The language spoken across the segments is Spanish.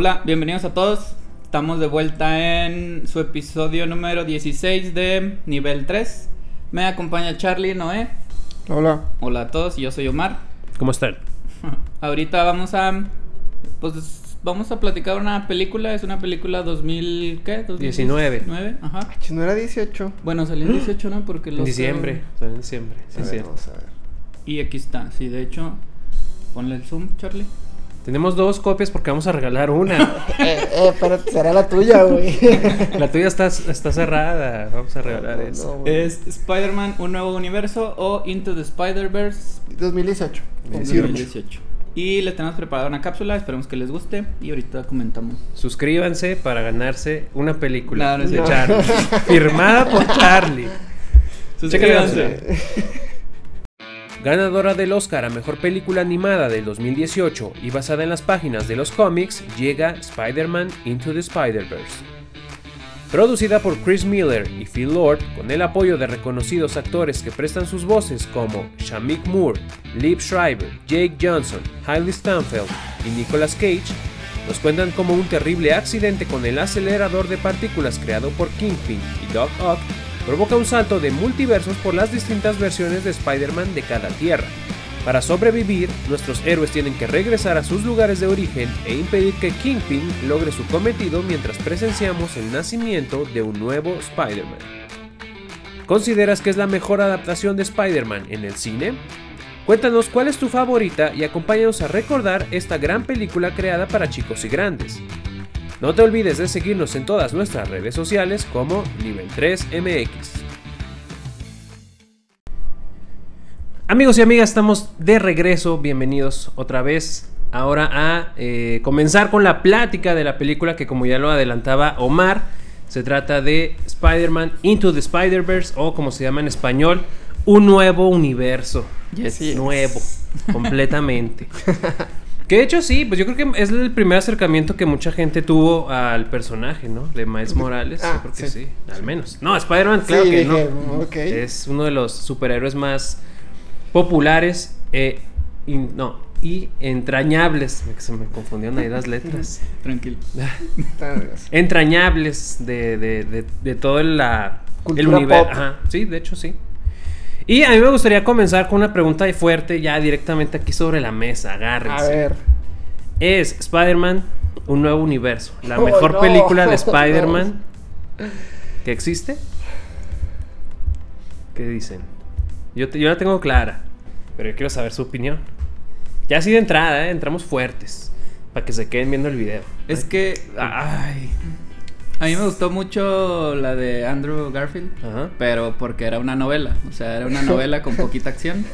Hola, bienvenidos a todos. Estamos de vuelta en su episodio número 16 de nivel 3. Me acompaña Charlie Noé. Hola. Hola a todos, y yo soy Omar. ¿Cómo están? Ahorita vamos a pues vamos a platicar una película, es una película 2000 ¿qué? 2019. 19, ajá. No era 18. Bueno, salió en 18, ¿no? Porque En los diciembre. salió en diciembre. Sí, A es ver, cierto. vamos a ver. Y aquí está, sí, de hecho ponle el zoom, Charlie. Tenemos dos copias porque vamos a regalar una. eh, eh, pero será la tuya, güey. La tuya está, está cerrada. Vamos a regalar No, eso. no. Es Spider-Man Un Nuevo Universo o Into the Spider-Verse 2018. 2018. Y les tenemos preparada una cápsula, esperemos que les guste y ahorita comentamos. Suscríbanse para ganarse una película Claro, de. Charlie. Firmada por Charlie. Suscríbanse. Ganadora del Oscar a Mejor Película Animada del 2018 y basada en las páginas de los cómics, llega Spider-Man Into the Spider-Verse. Producida por Chris Miller y Phil Lord, con el apoyo de reconocidos actores que prestan sus voces como Shamik Moore, Liv Schreiber, Jake Johnson, Hailey Stanfield y Nicolas Cage, nos cuentan como un terrible accidente con el acelerador de partículas creado por Kingpin y Doc Ock provoca un salto de multiversos por las distintas versiones de Spider-Man de cada tierra. Para sobrevivir, nuestros héroes tienen que regresar a sus lugares de origen e impedir que Kingpin logre su cometido mientras presenciamos el nacimiento de un nuevo Spider-Man. ¿Consideras que es la mejor adaptación de Spider-Man en el cine? Cuéntanos cuál es tu favorita y acompáñanos a recordar esta gran película creada para chicos y grandes. No te olvides de seguirnos en todas nuestras redes sociales como Nivel 3 MX. Amigos y amigas, estamos de regreso. Bienvenidos otra vez. Ahora a eh, comenzar con la plática de la película que como ya lo adelantaba Omar, se trata de Spider-Man Into the Spider-Verse o como se llama en español, un nuevo universo. Yes. Nuevo, completamente. Que de hecho sí, pues yo creo que es el primer acercamiento que mucha gente tuvo al personaje, ¿no? De Miles Morales. Ah, yo creo que sí. sí. al menos. No, Spider-Man, claro sí, que dije, no. Es uno de los superhéroes más populares e in- no, y entrañables. Se me confundieron ahí las letras. Tranquilo. Entrañables de, de, de, de todo la, el universo. Ajá, sí, de hecho sí. Y a mí me gustaría comenzar con una pregunta fuerte ya directamente aquí sobre la mesa. Agárrense. A ver. Es Spider-Man un nuevo universo. La Oh, mejor no. película de Spider-Man que existe. ¿Qué dicen? Yo, te- yo la tengo clara, pero yo quiero saber su opinión. Ya así de entrada, ¿eh? entramos fuertes. Para que se queden viendo el video. Es que ay, a mí me gustó mucho la de Andrew Garfield, Ajá. pero porque era una novela, o sea, era una novela con poquita acción.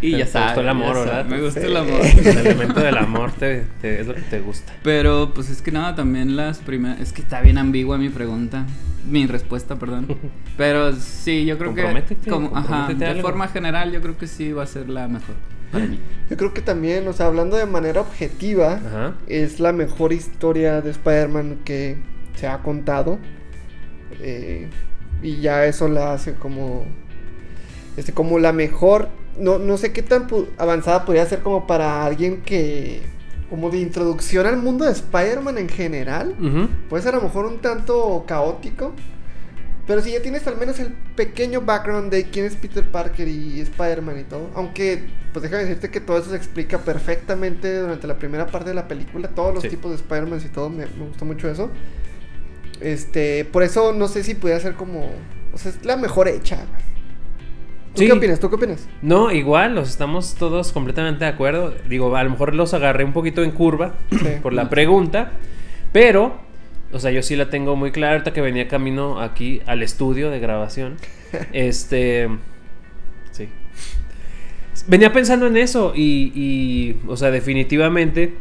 Y Te- ya sabes. gustó el amor, ¿verdad? Me gustó Sí. el amor. El elemento del amor te, te- es lo que te gusta. Pero pues es que nada, también las primeras. Es que está bien ambigua mi pregunta. Mi respuesta, perdón. Pero sí, yo creo que. Comprométete, Como, ajá, de algo. forma general, yo creo que sí va a ser la mejor para mí. Yo creo que también, o sea, hablando de manera objetiva, Ajá. es la mejor historia de Spider-Man que se ha contado. Eh, y ya eso la hace como. Este, como la mejor. No, no sé qué tan avanzada podría ser como para alguien que. Como de introducción al mundo de Spider-Man en general. Ujú. Puede ser a lo mejor un tanto caótico. Pero si ya tienes al menos el pequeño background de quién es Peter Parker y Spider-Man y todo. Aunque, pues déjame decirte que todo eso se explica perfectamente durante la primera parte de la película. Todos los Sí. tipos de Spider-Man y todo. Me, me gustó mucho eso. Este, por eso no sé si pudiera ser como. O sea, es la mejor hecha. ¿Tú Sí. qué opinas? ¿Tú qué opinas? No, igual, los estamos todos completamente de acuerdo. Digo, a lo mejor los agarré un poquito en curva Sí. por la pregunta, pero, o sea, yo sí la tengo muy clara ahorita que venía camino aquí al estudio de grabación. Este, sí. Venía pensando en eso y, y, o sea, definitivamente,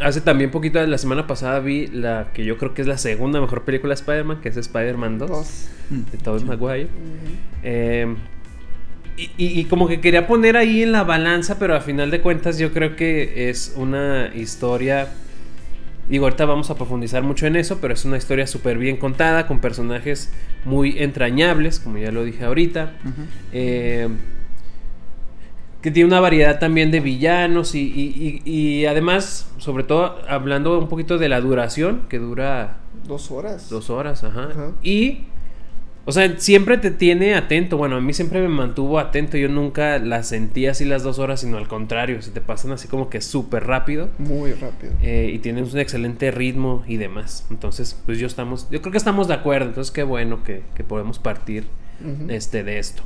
hace también poquito, la semana pasada vi la que yo creo que es la segunda mejor película de Spider-Man, que es Spider-Man 2, Dos. de Tobey Maguire. Eh, y, y- y como que quería poner ahí en la balanza, pero a final de cuentas yo creo que es una historia... Digo, ahorita vamos a profundizar mucho en eso, pero es una historia súper bien contada, con personajes muy entrañables, como ya lo dije ahorita. Eh, que tiene una variedad también de villanos y, y- y- y además, sobre todo hablando un poquito de la duración, que dura Dos horas. dos horas, ajá. Ajá. Y, o sea, siempre te tiene atento. Bueno, a mí siempre me mantuvo atento. Yo nunca las sentí así las dos horas, sino al contrario, se te pasan así como que súper rápido. Muy rápido. eh, y tienes un excelente ritmo y demás. Entonces, pues yo estamos, yo creo que estamos de acuerdo. Entonces, qué bueno que, que podemos partir este, de esto.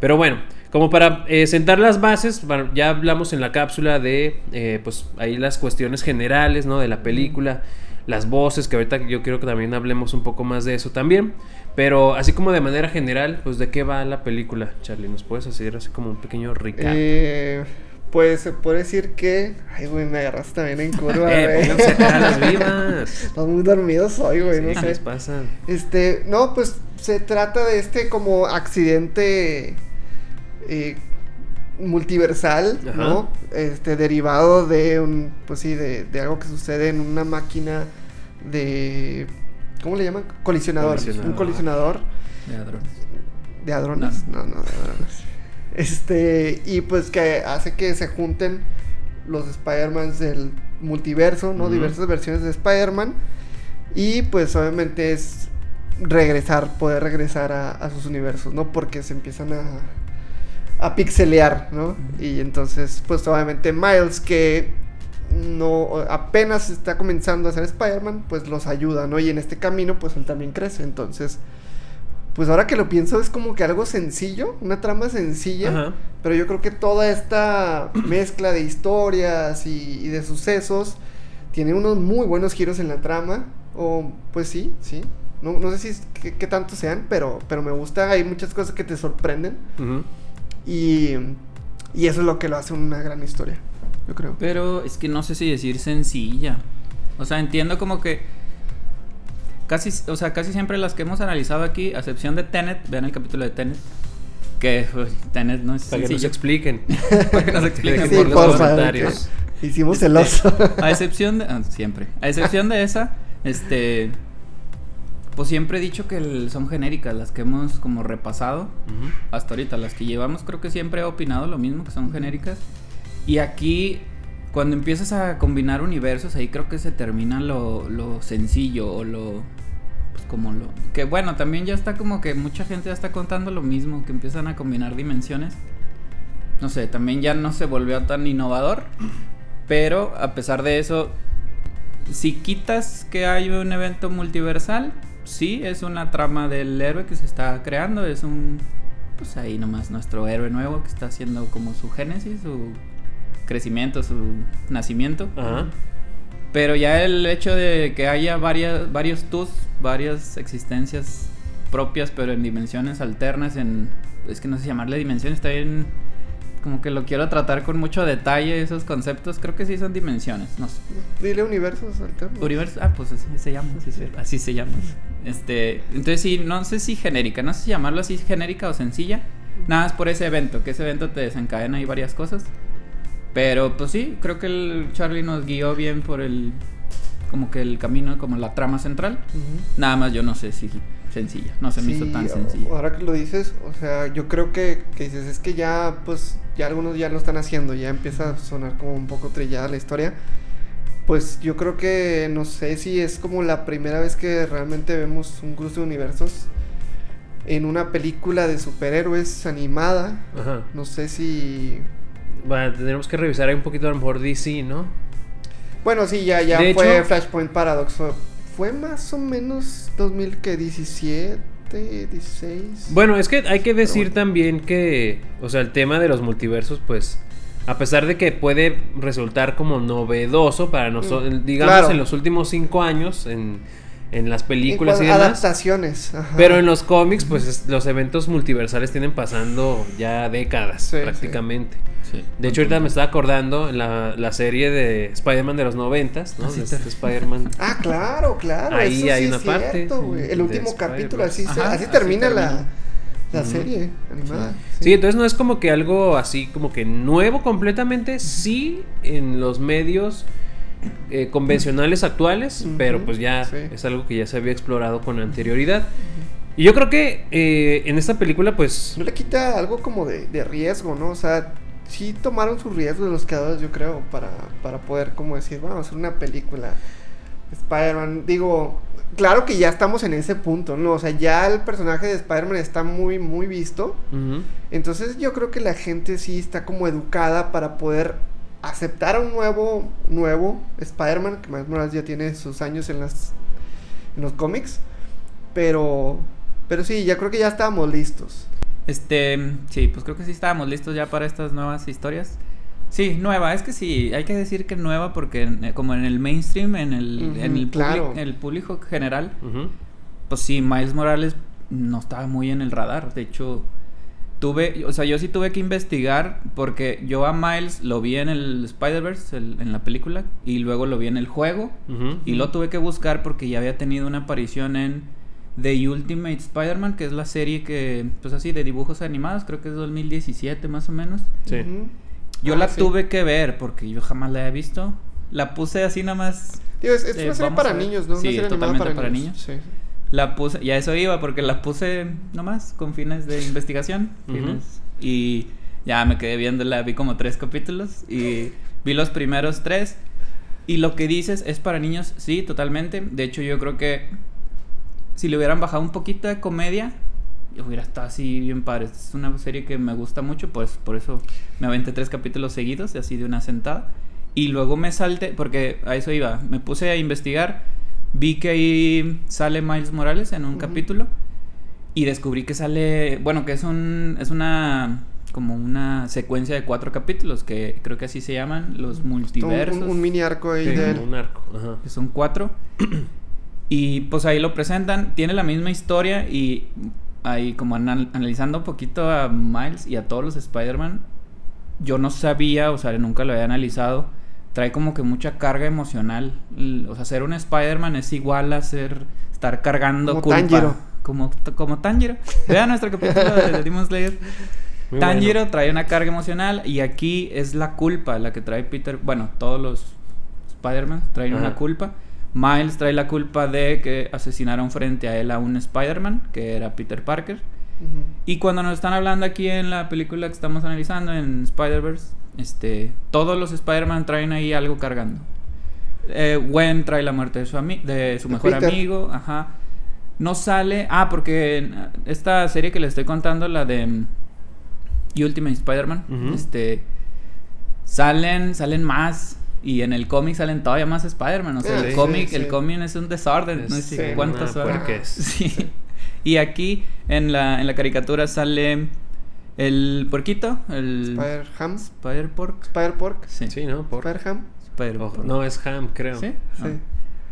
Pero bueno, como para eh, sentar las bases, bueno, ya hablamos en la cápsula de, eh, pues ahí las cuestiones generales, ¿no? De la película, las voces, que ahorita yo quiero que también hablemos un poco más de eso también. Pero así como de manera general, pues de qué va la película, Charlie, ¿nos puedes hacer así como un pequeño recap? Eh, pues se puede decir que. Ay, güey, me agarraste también en curva, Eh, güey. las vivas. Estás muy dormido hoy, güey, Sí, no ¿qué sé. les pasa? Este, no, pues se trata de este como accidente eh, multiversal, Ajá. ¿no? Este, derivado de un, pues sí, de, de algo que sucede en una máquina de, ¿cómo le llaman? Colisionador. Colisionador. Un colisionador De hadrones. de hadrones. No, no, de hadrones. Este, y pues que hace que se junten los Spider-Mans del multiverso, ¿no? Diversas versiones de Spider-Man. Y pues obviamente es regresar, poder regresar a, a sus universos, ¿no? Porque se empiezan a, a pixelear, ¿no? Y entonces, pues obviamente Miles, que no apenas está comenzando a ser Spider-Man, pues los ayuda, ¿no? Y en este camino, pues él también crece. Entonces, pues ahora que lo pienso, es como que algo sencillo, una trama sencilla. Ajá. Pero yo creo que toda esta mezcla de historias y, y de sucesos tiene unos muy buenos giros en la trama. O, pues sí, sí. No, no sé si es- qué, tanto sean, pero, pero me gusta. Hay muchas cosas que te sorprenden. Y, y eso es lo que lo hace una gran historia, yo creo. Pero es que no sé si decir sencilla. O sea, entiendo como que casi, o sea, casi siempre las que hemos analizado aquí, a excepción de Tenet, vean el capítulo de Tenet, que uy, Tenet no es Para que nos sencillo. expliquen. Para que nos expliquen Sí, por los comentarios. Hicimos Este, el oso. A excepción de. ah, siempre. A excepción de esa, este. Pues siempre he dicho que el- son genéricas las que hemos como repasado. Ujú. Hasta ahorita, las que llevamos, creo que siempre he opinado lo mismo, que son genéricas. Y aquí, cuando empiezas a combinar universos, ahí creo que se termina lo, lo sencillo o lo. Pues como lo. Que bueno, también ya está como que mucha gente ya está contando lo mismo, que empiezan a combinar dimensiones. No sé, también ya no se volvió tan innovador. Pero a pesar de eso, si quitas que hay un evento multiversal, sí, es una trama del héroe que se está creando, es un, pues ahí nomás nuestro héroe nuevo que está haciendo como su génesis, su crecimiento, su nacimiento. Ajá. Pero ya el hecho de que haya varias, varios tus, varias existencias propias, pero en dimensiones alternas, en, es que no sé llamarle dimensiones, está bien, como que lo quiero tratar con mucho detalle esos conceptos, creo que sí son dimensiones, no sé. Dile universos alternos. Universo, ah, pues así se llama, así se, así se llama. Este, entonces sí, no sé si genérica, no sé si llamarlo así genérica o sencilla. Nada más por ese evento, que ese evento te desencadena ahí varias cosas. Pero pues sí, creo que el Charlie nos guió bien por el como que el camino, como la trama central. Ujú. Nada más yo no sé si sencilla, no se me hizo Sí, tan o- sencilla. Ahora que lo dices, o sea, yo creo que, que dices, es que ya, pues, ya algunos ya lo están haciendo, ya empieza a sonar como un poco trillada la historia. Pues yo creo que, no sé si es como la primera vez que realmente vemos un cruce de universos en una película de superhéroes animada. Ajá. No sé si... Bueno, tendremos que revisar ahí un poquito a lo mejor DC, ¿no? Bueno, sí, ya, ya De fue hecho- Flashpoint Paradox. Fue, más o menos 2017, 16. Bueno, es que hay que decir bueno. también que, o sea, el tema de los multiversos, pues, a pesar de que puede resultar como novedoso para nosotros, Mm, digamos, claro. en los últimos cinco años, en, en las películas y cuanto- demás. Adaptaciones. ajá. Pero en los cómics, pues, es- los eventos multiversales tienen pasando ya décadas, Sí, prácticamente. Sí. De hecho, ahorita me estaba acordando en la, la serie de Spider-Man de los noventas, ¿no? Ah, este Spider-Man. Ah, claro, claro. Ahí eso hay sí una es parte, cierto, güey. El último capítulo, así, se- Ajá, así así termina la, termina. la Ujú. serie animada. Sí, entonces no es como que algo así como que nuevo completamente, sí en los medios eh, convencionales actuales, pero pues ya sí. es algo que ya se había explorado con anterioridad. Y yo creo que eh, en esta película pues... No le quita algo como de, de riesgo, ¿no? O sea, sí tomaron sus riesgos los creadores, yo creo, para, para poder como decir, vamos a hacer una película. Spider-Man, digo, claro que ya estamos en ese punto, ¿no? O sea, ya el personaje de Spider-Man está muy, muy visto. Entonces yo creo que la gente sí está como educada para poder aceptar a un nuevo, nuevo Spider-Man, que Miles Morales ya tiene sus años en las en los cómics. Pero, pero sí, ya creo que ya estábamos listos. Este, sí, pues creo que sí estábamos listos ya para estas nuevas historias. Sí, nueva, es que sí, hay que decir que nueva porque eh, como en el mainstream, en el, en el, claro. public- el público general, pues sí, Miles Morales no estaba muy en el radar. De hecho, tuve, o sea, yo sí tuve que investigar porque yo a Miles lo vi en el Spider-Verse, el- en la película, y luego lo vi en el juego. Y lo tuve que buscar porque ya había tenido una aparición en The Ultimate Spider-Man, que es la serie que, pues así, de dibujos animados, creo que es 2017 más o menos. Sí. Yo Ah, la sí. tuve que ver porque yo jamás la he visto. La puse así nada más. Digo, es, es Eh, una serie para a niños, ¿no? Una Sí, serie animada totalmente para niños. Sí. La puse, ya eso iba porque la puse nomás con fines de investigación. Y ya me quedé viéndola, vi como tres capítulos y vi los primeros tres. Y lo que dices es para niños, sí, totalmente. De hecho, yo creo que si le hubieran bajado un poquito de comedia, hubiera estado así bien padre. Es una serie que me gusta mucho, pues por eso me aventé tres capítulos seguidos, así de una sentada. Y luego me salté, porque a eso iba, me puse a investigar, vi que ahí sale Miles Morales en un Ujú. capítulo y descubrí que sale, bueno, que es un es una como una secuencia de cuatro capítulos que creo que así se llaman los multiversos un- un mini arco ahí Sí, de un arco. Ajá. que son cuatro. y pues ahí lo presentan. Tiene la misma historia y ahí como anal- analizando un poquito a Miles y a todos los Spider-Man, yo no sabía, o sea, nunca lo había analizado. Trae como que mucha carga emocional. O sea, ser un Spider-Man es igual a ser, estar cargando Como culpa. Tanjiro. Como, como Tanjiro. Vean nuestro capítulo de Demon Slayer. Muy Tanjiro bueno. trae una carga emocional y aquí es la culpa la que trae Peter. Bueno, todos los Spider-Man traen Ajá. una culpa. Miles trae la culpa de que asesinaron frente a él a un Spider-Man, que era Peter Parker. Y cuando nos están hablando aquí en la película que estamos analizando, en Spider-Verse, este, todos los Spider-Man traen ahí algo cargando. Eh, Gwen trae la muerte de su, ami- de su De mejor Peter. amigo, ajá. No sale, ah, porque esta serie que le estoy contando, la de mm, Ultimate Spider-Man, este, salen, salen más. Y en el cómic salen todavía más Spider-Man. O sea, el cómic, sí. el cómic es un desorden. Es no sé son. puerquez. Sí. Y aquí en la, en la caricatura sale el puerquito, el Spider-Ham. Spider-Pork. Spider-Pork. Sí. Sí, ¿no? Por... Spider-Ham. Spider-Pork. Ojo, no, es Ham, creo. ¿Sí? Sí. Ah.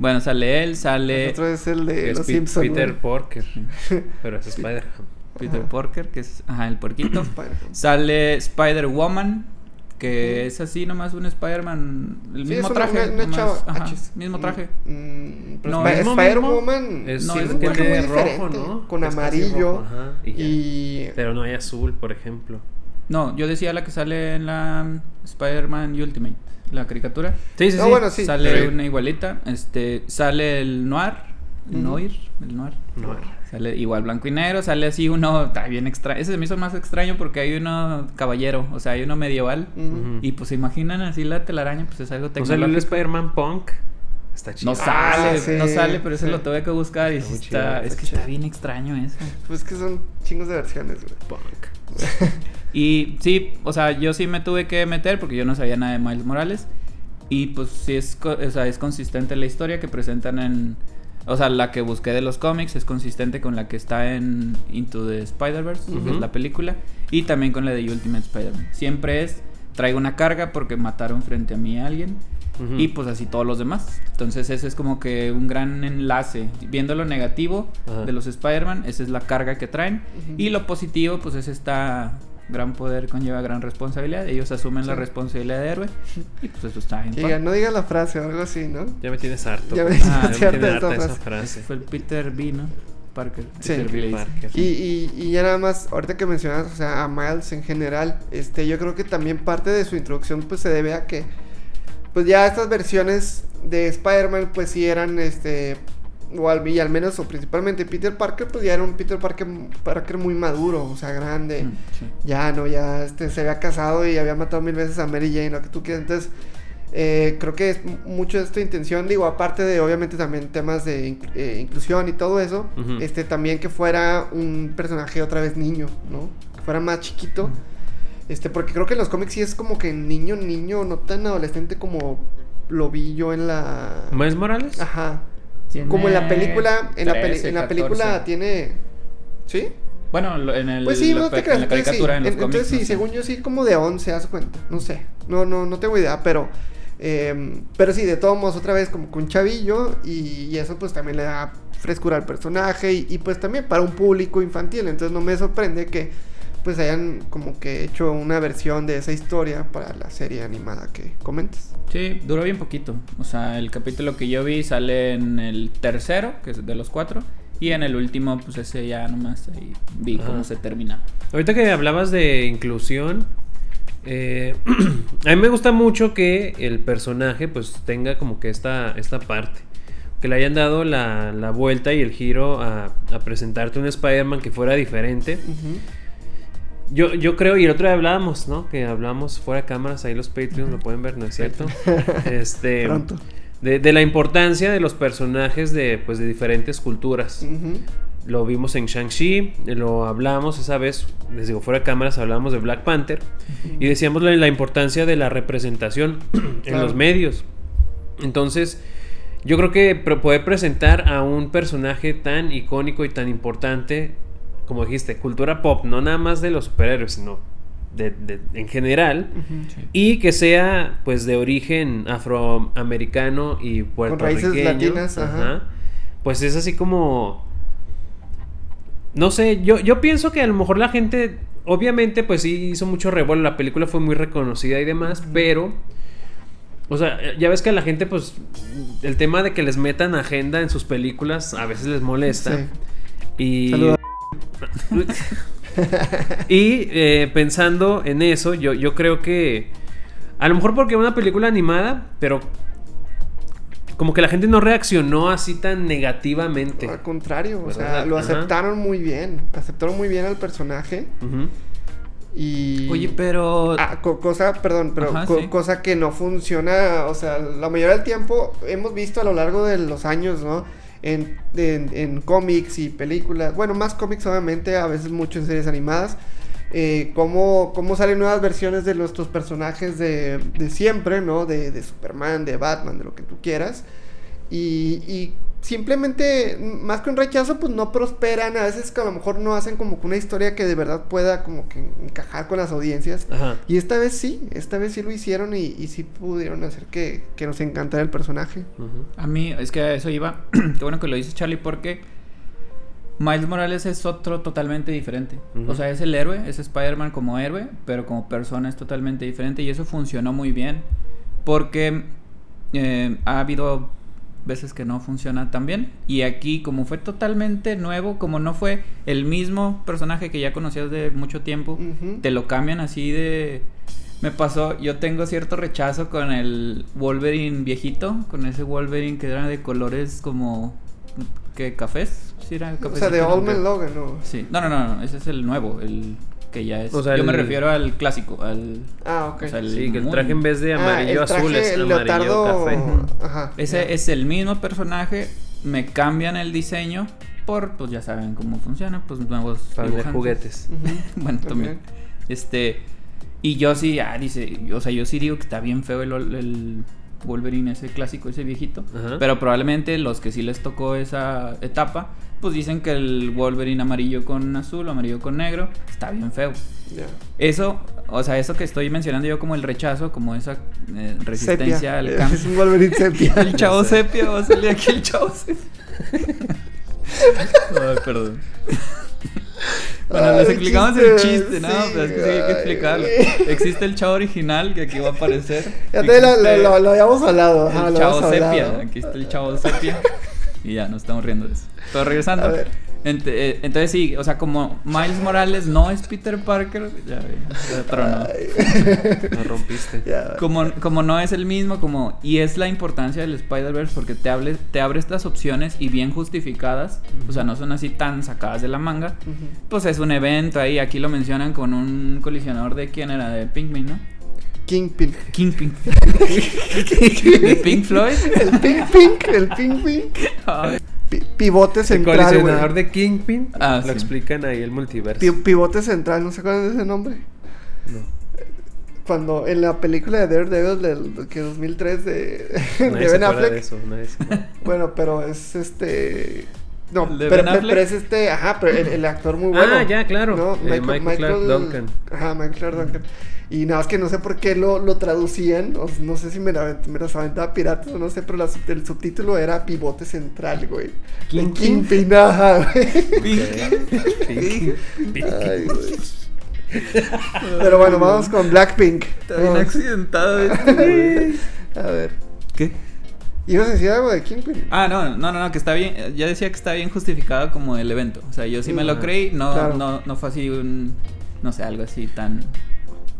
Bueno, sale él, sale El otro es el de Es los Simpsons. Peter Porker. Sí. Pero es Spider-Ham. Peter Porker, que es ajá, el puerquito. Spider-Ham. Sale Spider-Woman, que es así nomás un Spider-Man, el Sí, mismo es traje. una- una nomás, chava. ajá, mismo Mm, traje. mm, No, Spider-Woman Es, No, es es tiene muy rojo, ¿no? con Es amarillo rojo, ajá, y. Pero no hay azul, por ejemplo. No, yo decía la que sale en la mm, Spider-Man Ultimate, la caricatura. Sí, sí, No, sí. bueno, sí. sale Sí. una igualita. Este, sale el Noir, el Ujú. Noir, el Noir. No. Sale igual blanco y negro, sale así uno, está bien extraño. Ese se me hizo más extraño porque hay uno caballero, o sea, hay uno medieval. Y pues se imaginan así la telaraña, pues es algo ¿No sale el tecnológico. Spider-Man Punk? Está chido. No sale, Ah, sí, no sale, pero ese sí. lo tuve que buscar y Está sí muy está, chido, es que está bien extraño eso. Pues que son chingos de versiones, güey. Punk. Y sí, o sea, yo sí me tuve que meter porque yo no sabía nada de Miles Morales. Y pues sí es, o sea, es consistente la historia que presentan en... O sea, la que busqué de los cómics es consistente con la que está en Into the Spider-Verse, que es la película. Y también con la de Ultimate Spider-Man. Siempre es, traigo una carga porque mataron frente a mí a alguien. Y pues así todos los demás. Entonces ese es como que un gran enlace. Viendo lo negativo de los Spider-Man, esa es la carga que traen. Y lo positivo, pues es esta gran poder conlleva gran responsabilidad. Ellos asumen la responsabilidad de héroe. Y pues eso está bien. Diga, no digas la frase o algo así, ¿no? Ya me tienes harto. Ya me tienes Ya harta tiene esa harta esa frase. frase. Fue el Peter B, ¿no? Parker. Sí. Peter. Parker. Y, y, y ya nada más, ahorita que mencionas, o sea, a Miles en general, este, yo creo que también parte de su introducción, pues se debe a que, pues ya estas versiones de Spider-Man, pues sí eran, este, o al, y al menos, o principalmente Peter Parker, pues ya era un Peter Parker, Parker muy maduro, o sea, grande. Mm, sí. Ya, no, ya este, se había casado y había matado mil veces a Mary Jane, lo que tú quieras. Entonces, eh, creo que es mucho de esta intención, digo, aparte de obviamente también temas de eh, inclusión y todo eso, este también que fuera un personaje otra vez niño, ¿no? Que fuera más chiquito. Este, porque creo que en los cómics sí es como que niño, niño, no tan adolescente como lo vi yo en la. ¿Miles Morales? Ajá. Tiene Como en la película, en la, peli- 13, en la 14. película tiene. ¿Sí? Bueno, en el Pues sí, la no te creas. en la Entonces sí, caricatura, en los en- cómics. entonces sí, no sé. según yo sí, como de 11, haz cuenta. No sé. No, no, no tengo idea, pero. eh, pero sí, de todos modos, otra vez como con chavillo. Y, y eso pues también le da frescura al personaje. Y, y, pues también para un público infantil. Entonces no me sorprende que pues hayan como que hecho una versión de esa historia para la serie animada que comentas. Sí, duró bien poquito. O sea, el capítulo que yo vi sale en el tercero, que es de los cuatro. Y en el último, pues ese ya nomás ahí vi Ajá. cómo se termina. Ahorita que hablabas de inclusión, eh, a mí me gusta mucho que el personaje pues tenga como que esta, esta parte. Que le hayan dado la, la vuelta y el giro a, a presentarte un Spider-Man que fuera diferente. Ujú. Yo, yo creo, y el otro día hablábamos, ¿no? Que hablamos fuera de cámaras, ahí los Patreons lo pueden ver, ¿no es cierto? este, Pronto. De, de la importancia de los personajes de, pues, de diferentes culturas. Lo vimos en Shang-Chi, lo hablamos esa vez, les digo, fuera de cámaras hablamos de Black Panther y decíamos la, la importancia de la representación en Claro. los medios. Entonces, yo creo que poder presentar a un personaje tan icónico y tan importante, como dijiste, cultura pop, no nada más de los superhéroes, sino de, de- en general, y que sea pues de origen afroamericano y puertorriqueño. raíces latinas, ajá. Pues es así como no sé, yo, yo pienso que a lo mejor la gente obviamente pues sí hizo mucho revuelo, la película fue muy reconocida y demás, pero o sea, ya ves que a la gente pues el tema de que les metan agenda en sus películas a veces les molesta. Sí. Y Saluda. Y eh, pensando en eso, yo, yo creo que a lo mejor porque es una película animada, pero como que la gente no reaccionó así tan negativamente. Al contrario, o sea, lo Ajá. aceptaron muy bien. Aceptaron muy bien al personaje. Y. Oye, pero. Ah, co- cosa, perdón, pero Ajá, co- sí. cosa que no funciona, o sea, la mayoría del tiempo hemos visto a lo largo de los años, ¿no? En, en, en cómics y películas, bueno, más cómics obviamente, a veces mucho en series animadas, eh, cómo, salen nuevas versiones de nuestros personajes de, de siempre, ¿no? De, de Superman, de Batman, de lo que tú quieras. Y simplemente, más que un rechazo, pues no prosperan. A veces que a lo mejor no hacen como que una historia que de verdad pueda como que encajar con las audiencias. Ajá. Y esta vez sí, esta vez sí lo hicieron y, y sí pudieron hacer que, que nos encantara el personaje. A mí, es que a eso iba. Qué bueno que lo dices, Charlie, porque Miles Morales es otro totalmente diferente. O sea, es el héroe, es Spider-Man como héroe, pero como persona es totalmente diferente y eso funcionó muy bien. Porque eh, ha habido veces que no funciona tan bien. Y aquí, como fue totalmente nuevo, como no fue el mismo personaje que ya conocías de mucho tiempo, te lo cambian así de... Me pasó, yo tengo cierto rechazo con el Wolverine viejito, con ese Wolverine que era de colores como... ¿Qué? ¿Cafés? Sí, era O cafés. sea, de Old Man Logan, ¿no? Sí, no, no, no, no, ese es el nuevo, el que ya es... O sea, yo me refiero al clásico, al... Ah, ok. o sea, el Sí, que el muy- traje en vez de Ah, amarillo azul es el amarillo leotardo- café. Ajá. Ese es el mismo personaje, me cambian el diseño por, pues ya saben cómo funciona, pues nuevos Para de juguetes. Bueno, también. Este, y yo sí, ah, dice, o sea, yo sí digo que está bien feo el, el Wolverine ese clásico, ese viejito, Ajá. pero probablemente los que sí les tocó esa etapa, pues dicen que el Wolverine amarillo con azul, amarillo con negro, está bien feo. Eso, o sea, eso que estoy mencionando yo como el rechazo, como esa eh, resistencia Sepia. al Es cambio. un Wolverine sepia. El chavo sepia, va a salir aquí el chavo sepia. Ay, perdón. Bueno, Ay, les explicamos el chiste, ¿no? sí, Pero es que sí hay que explicarlo. Existe el chavo original que aquí va a aparecer. Ya te lo, habíamos hablado. El chavo sepia. hablado. Aquí está el chavo sepia. Y ya, nos estamos riendo de eso. Pero regresando. A ver. Ent- eh, entonces sí, o sea, como Miles Morales no es Peter Parker, ya, tronó. La rompiste. Ya. Como, como no es el mismo, como y es la importancia del Spider-Verse porque te, hable, te abre estas opciones y bien justificadas, o sea, no son así tan sacadas de la manga. Pues es un evento ahí, aquí lo mencionan con un colisionador de quién era, de Pinkman, ¿no? Kingpin. Kingpin. de Pink Floyd. El Pink Pink, el Pink Pink. Pivote El central, colisionador güey. de Kingpin. Ah, lo sí. explican ahí el multiverso. Pi- pivote central, ¿no se acuerdan de ese nombre? No. Cuando en la película de Daredevil del que 2003 de, de Nadie se Ben Affleck. de eso. Bueno, pero es este. No, ¿El de pero, pero- pero es este. Ajá, pero el, el actor muy bueno. Ah, ya, claro. No, Eh, Michael Clark Duncan. Ajá, Michael Clark Duncan. Y nada más que no sé por qué lo, lo traducían. o no sé si me, la, me las aventaba piratas o no sé, pero la el subtítulo era Pivote Central, güey. Kingpin. Kingpin, ajá, güey. Ay, güey. Pero bueno, vamos con Blackpink. Está bien accidentado este, A ver. ¿Qué? ¿Ibas a decir algo de Kingpin? Ah, no, no, no, no, que está bien, ya decía que está bien justificado como el evento. O sea, yo sí me lo Ah, creí, no, claro. no, no fue así un, no sé, algo así tan...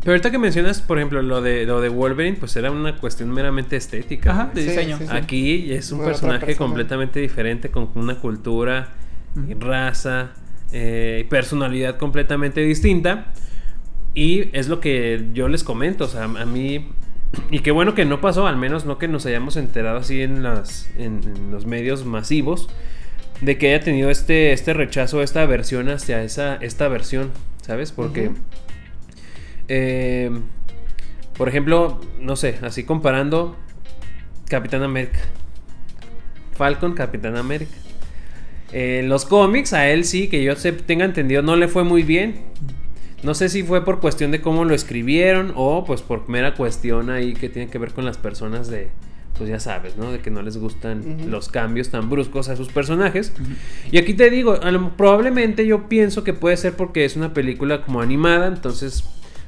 Pero ahorita que mencionas, por ejemplo, lo de, lo de Wolverine, pues era una cuestión meramente estética. Ajá, de Sí, diseño. sí, sí. Aquí es un Bueno, personaje persona. completamente diferente, con una cultura, raza, eh, y personalidad completamente distinta. Y es lo que yo les comento, o sea, a mí... Y qué bueno que no pasó, al menos no que nos hayamos enterado así en, las, en, en los medios masivos, de que haya tenido este, este rechazo, esta aversión hacia esa, esta versión, ¿sabes? Porque... Eh, por ejemplo, no sé, así comparando Capitán América. Falcon, Capitán América. Eh, En los cómics, a él sí, que yo se, tenga entendido, no le fue muy bien. No sé si fue por cuestión de cómo lo escribieron o pues por mera cuestión ahí que tiene que ver con las personas de, pues ya sabes, ¿no? De que no les gustan los cambios tan bruscos a sus personajes. Y aquí te digo, probablemente yo pienso que puede ser porque es una película como animada, entonces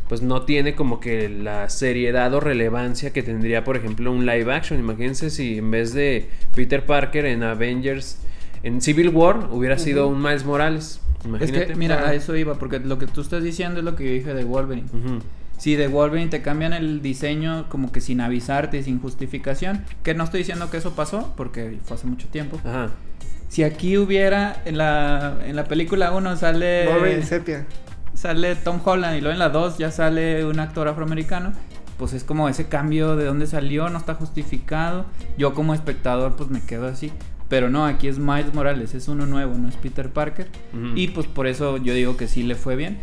pues no tiene como que la seriedad o relevancia que tendría, por ejemplo, un live action. Imagínense si en vez de Peter Parker en Avengers, en Civil War, hubiera sido un Miles Morales. Es que, mira, a eso iba, porque lo que tú estás diciendo es lo que yo dije de Wolverine. Ujú. Si de Wolverine te cambian el diseño como que sin avisarte y sin justificación, que no estoy diciendo que eso pasó, porque fue hace mucho tiempo. Ajá. Si aquí hubiera, en la, en la película 1 sale... Wolverine Sepia. sale Tom Holland y luego en la 2 ya sale un actor afroamericano, pues es como ese cambio de dónde salió, no está justificado. Yo como espectador pues me quedo así. Pero no, aquí es Miles Morales, es uno nuevo, no es Peter Parker. Ujú. Y pues por eso yo digo que sí le fue bien.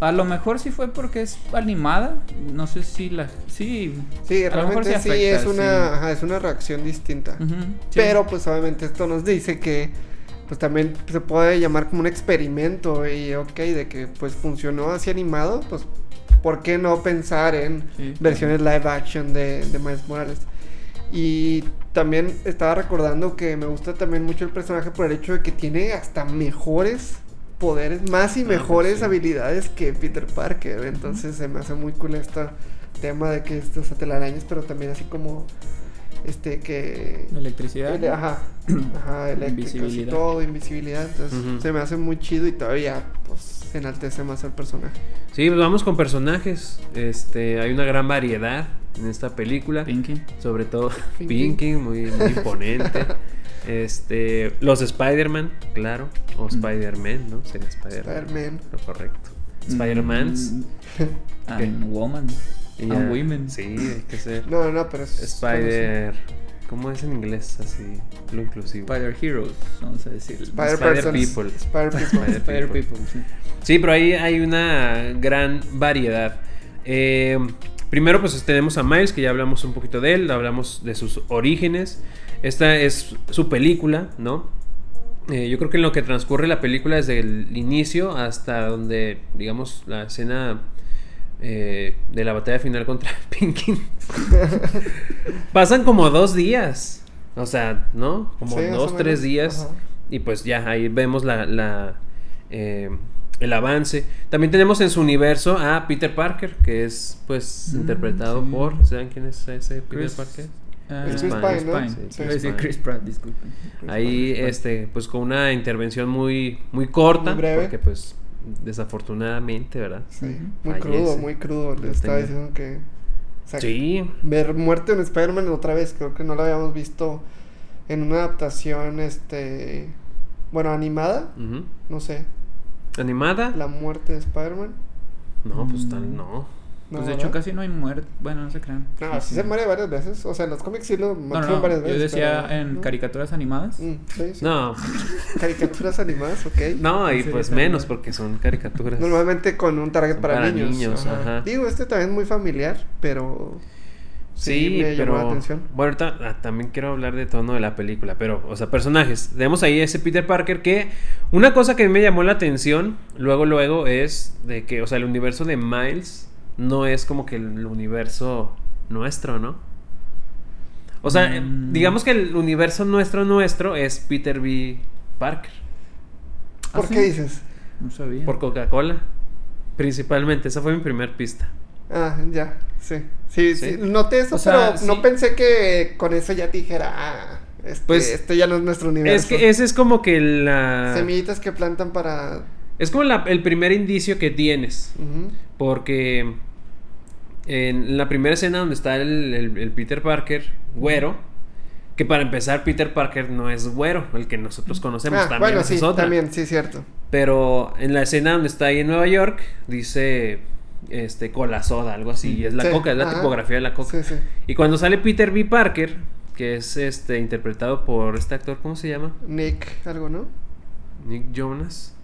A lo mejor sí fue porque es animada. No sé si la... Sí. Sí, a lo mejor realmente sí, afecta, es una, sí. ajá, es una reacción distinta. Ujú, sí. Pero pues obviamente esto nos dice que pues también se puede llamar como un experimento y ok, de que pues funcionó así animado, pues ¿por qué no pensar en Sí. versiones live action de, de Miles Morales? Y también estaba recordando que me gusta también mucho el personaje por el hecho de que tiene hasta mejores poderes, más y Ah, mejores sí. habilidades que Peter Parker. Entonces se me hace muy cool este tema de que estos telarañas, pero también así como este que Electricidad. Ele- ajá, ajá, y Invisibilidad. todo, invisibilidad. Entonces se me hace muy chido y todavía pues se enaltece más el personaje. Sí, pues vamos con personajes. Este, hay una gran variedad en esta película. Pinky. Sobre todo Pinky. Pinky, muy, muy imponente. Este, los Spider-Man, claro. O Mm. Spider-Man, ¿no? Sería Spider-Man. Spider-Man. Lo correcto. Spider-Mans. Mm, ¿Qué? And woman. y and women. Sí, hay que ser. No, no, pero es Spider. ¿Cómo es en inglés? Así, lo inclusivo. Spider Heroes, vamos a decir. Spider, Spider. People. Spider People. Spider Spider People. People, sí. Sí, pero ahí hay una gran variedad. Eh, primero, pues tenemos a Miles, que ya hablamos un poquito de él, hablamos de sus orígenes. Esta es su película, ¿no? Eh, yo creo que en lo que transcurre la película desde el inicio hasta donde, digamos, la escena eh, de la batalla final contra Pinky. Pasan como dos días. O sea, ¿no? Como Sí, dos, tres días. Ajá. Y pues ya ahí vemos la, la, eh, el avance. También tenemos en su universo a Peter Parker, que es pues Mm, interpretado sí. por... ¿Saben quién es ese Peter Chris- Parker? Ah, Es Chris Pine, ¿no? Pine. Sí. Chris Pratt, disculpen. Ahí, Chris Pine. este, pues con una intervención muy, muy corta, Muy breve. porque pues desafortunadamente, ¿verdad? Sí, muy Fallece. crudo, muy crudo. Le estaba diciendo que. o sea, Sí, Ver muerte en Spider-Man otra vez, creo que no lo habíamos visto en una adaptación, este. Bueno, animada, no sé. ¿Animada? La muerte de Spider-Man. No, pues Mm. tal, no. No, Pues de hecho ¿verdad? casi no hay muerte. Bueno, no se crean. No, Sí, se muere varias veces. O sea, en los cómics sí lo No, mataron no, varias yo veces. decía pero- en ¿no? caricaturas animadas. Mm, sí, sí. No, Caricaturas animadas, ok. no, y Sí, pues menos porque son caricaturas. Normalmente con un target Son para, para niños. niños, ajá. Digo, este también es muy familiar, pero. Sí, me llamó pero la atención. bueno, ahorita ah, también quiero hablar de tono de la película, pero, o sea, personajes. Tenemos ahí ese Peter Parker que una cosa que a mí me llamó la atención, luego, luego, es de que, o sea, el universo de Miles no es como que el universo nuestro, ¿no? O sea, Mm. digamos que el universo nuestro, nuestro es Peter B. Parker, ¿Por ¿Ah, qué sí? dices? No sabía. por Coca-Cola, principalmente. Esa fue mi primer pista. Ah, ya, sí. Sí, sí, Sí. noté eso, O sea, pero no sí. pensé que con eso ya te dijera, ah, este, Pues, este ya no es nuestro universo. Es que ese es como que la... Semillitas que plantan para... Es como la- el primer indicio que tienes. Porque en la primera escena donde está el, el- el Peter Parker, güero, que para empezar Peter Parker no es güero, el que nosotros conocemos, Ah, también bueno, sí, es otra. también, sí, cierto. Pero en la escena donde está ahí en Nueva York, dice este cola soda, algo así, y es la Sí, coca, es la ajá. tipografía de la coca. Sí, sí. Y cuando sale Peter B. Parker, que es este interpretado por este actor, ¿cómo se llama? Nick, algo, ¿no? Nick Jonas.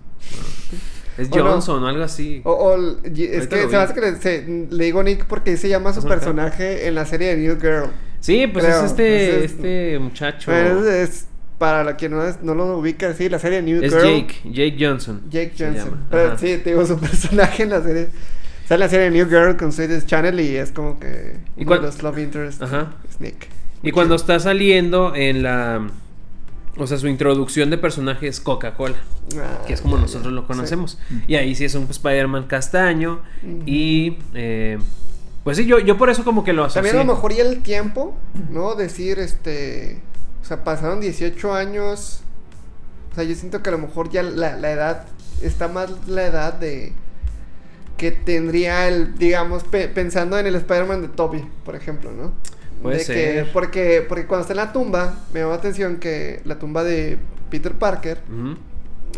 Es O no. Johnson o algo así. O, o es que se hace que le, se- le digo Nick porque se llama su personaje en la serie de New Girl. Sí, pues Creo, es este, pues es- este muchacho. Es, es- para la que no, es- no lo ubica, sí, la serie New Es Girl. Jake, Jake Johnson. Jake Johnson. Pero Ajá. sí, te digo, su personaje en la serie. Sale en la serie New Girl con Swedish Channel y es como que ¿Y uno de los love interest Ajá. es Nick. Y cuando está saliendo en la. O sea, su introducción de personaje es Coca-Cola, Ah, que es como ya, nosotros ya, lo sí. conocemos. Y ahí sí es un Spider-Man castaño. Y. eh, pues sí, yo, yo por eso como que lo asocié. También a lo mejor y el tiempo, ¿no? Decir, este. O sea, pasaron 18 años. O sea, yo siento que a lo mejor ya la, la edad. Está más la edad de. Que tendría el. Digamos, pe- pensando en el Spider-Man de Toby, por ejemplo, ¿no? Puede de ser. Que, porque, porque cuando está en la tumba, me llamó la atención que la tumba de Peter Parker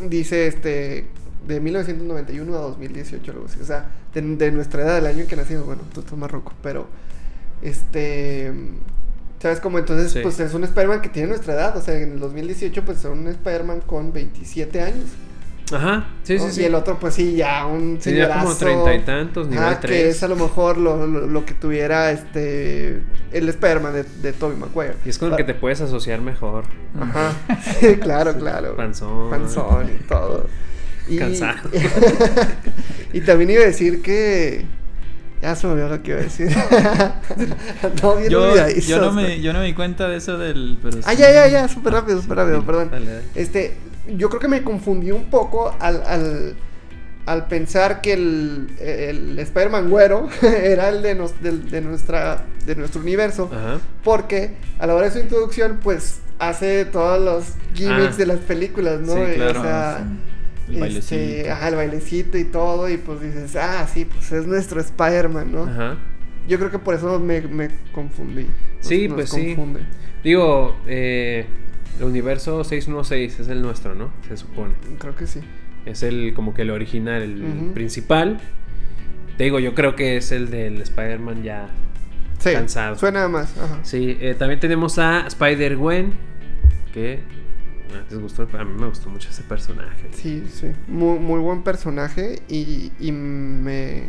dice este. De 1991 a 2018, algo así. O sea, de, de nuestra edad, del año en que nacimos. Bueno, tú estás más roco, pero. Este. ¿Sabes cómo? Entonces, Sí. pues es un Spider-Man que tiene nuestra edad. O sea, en el 2018, pues es un Spider-Man con 27 años. Ajá, sí, ¿no? sí, sí. Y el otro, pues sí, ya un Sería como señorazo. treinta y tantos, nivel Ajá, que 3. es a lo mejor lo, lo, lo que tuviera este. El Spider-Man de, de Tobey Maguire. Y es con el que te puedes asociar mejor. Ajá. Sí, claro, claro. Panzón. Panzón y todo. Y, Cansado. y también iba a decir que. Ya se me olvidó lo que iba a decir. no, bien Yo, yo, no me, yo no me di cuenta de eso del. Pero Ah, sí. ya, ya, ya, súper rápido, súper rápido, perdón. Dale, dale. Este, yo creo que me confundí un poco al, al, al pensar que el, el Spider-Man güero era el de, nos- del- de, nuestra, de nuestro universo. Ajá. Porque a la hora de su introducción, pues hace todos los gimmicks Ah. de las películas, ¿no? Sí, claro. O sea, El este, bailecito. ajá, el bailecito y todo. Y pues dices, ah, sí, pues es nuestro Spider-Man, ¿no? Ajá. Yo creo que por eso me, me confundí. Nos- Sí, nos pues sí. confunde. Digo, eh, el universo 616 es el nuestro, ¿no? Se supone. Creo que sí. Es el como que el original, el principal. Te digo, yo creo que es el del Spider-Man ya. Sí, Cansado. suena más. Ajá. Sí, eh, también tenemos a Spider-Gwen. Que. ah, ¿Les gustó? A mí me gustó mucho ese personaje. Sí, sí. Muy, muy buen personaje y, y me...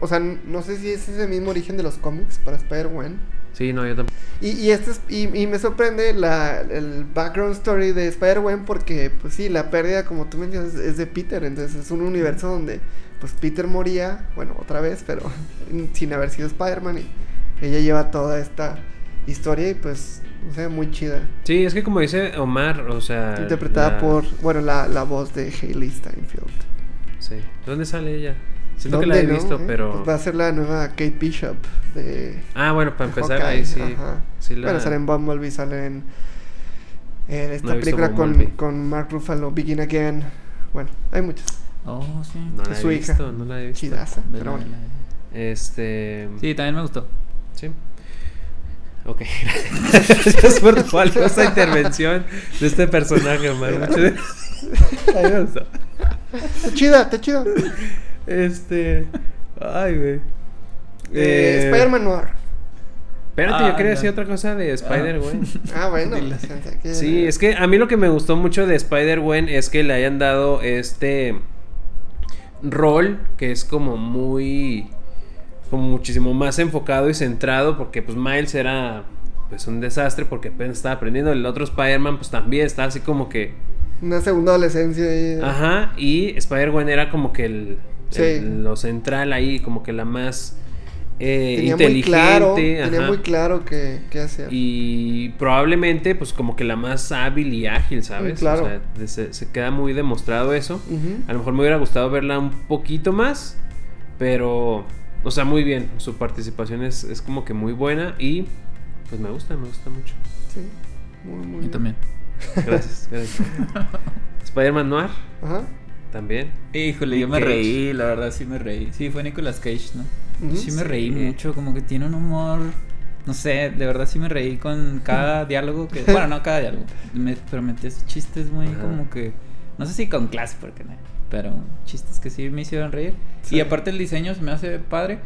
O sea, no sé si es ese mismo origen de los cómics para Spider-Man. Sí, no, yo tampoco. Y, y, este es- y, y me sorprende la, el background story de Spider-Man porque, pues sí, la pérdida, como tú mencionas, es de Peter. Entonces es un universo donde, pues Peter moría, bueno, otra vez, pero sin haber sido Spider-Man. Y ella lleva toda esta historia y pues, no sé, muy chida. Sí, es que como dice Omar, o sea. Interpretada la- por, bueno, la, la voz de Hailey Steinfeld. Sí. ¿Dónde sale ella? Siento que la he visto, ¿Eh? pero. Pues va a ser la nueva Kate Bishop de. Ah, bueno, para empezar Hawkeye, ahí sí. ajá. sí la- Bueno, sale en Bumblebee, sale en. En esta No película con, con Mark Ruffalo, Begin Again. Bueno, hay muchas. Oh, sí. No la he su visto, hija. no la he visto. Chidaza. Pero bueno. vela. Este. Sí, también me gustó. Sí. Ok, gracias por tu valiosa intervención de este personaje. Muchas gracias. Gustó. Está chida, está chida. Este. Ay, güey. Eh, Spider-Man Noir. Espérate, Ah, yo quería no. decir otra cosa de Spider-Gwen. Ah, bueno. Dile. pensé que- Sí, es que a mí lo que me gustó mucho de Spider-Gwen es que le hayan dado este rol que es como muy como muchísimo más enfocado y centrado porque pues Miles era pues un desastre porque apenas estaba aprendiendo el otro Spider-Man pues también está así como que Una segunda adolescencia ahí. ajá y Spider-Gwen era como que el, Sí. el- lo central ahí como que la más eh, tenía muy inteligente claro, tenía muy claro qué, qué hacer. Y probablemente, pues como que la más hábil y ágil, ¿sabes? Mm, claro. O sea, se, se queda muy demostrado eso. A lo mejor me hubiera gustado verla un poquito más, pero, o sea, muy bien. Su participación es, es como que muy buena y pues me gusta, me gusta mucho. Sí. Muy, muy Y bien. también. Gracias, gracias. Spider-Man Noir, Ajá. También. Híjole, yo me Cage. reí, la verdad sí me reí. Sí, fue Nicolas Cage, ¿no? Sí me reí Sí. mucho, como que tiene un humor, no sé, de verdad sí me reí con cada diálogo que, bueno, no cada diálogo, me, pero metí esos chistes muy como que, no sé si con clase, porque no, pero chistes que sí me hicieron reír. Sí. Y aparte el diseño se me hace padre.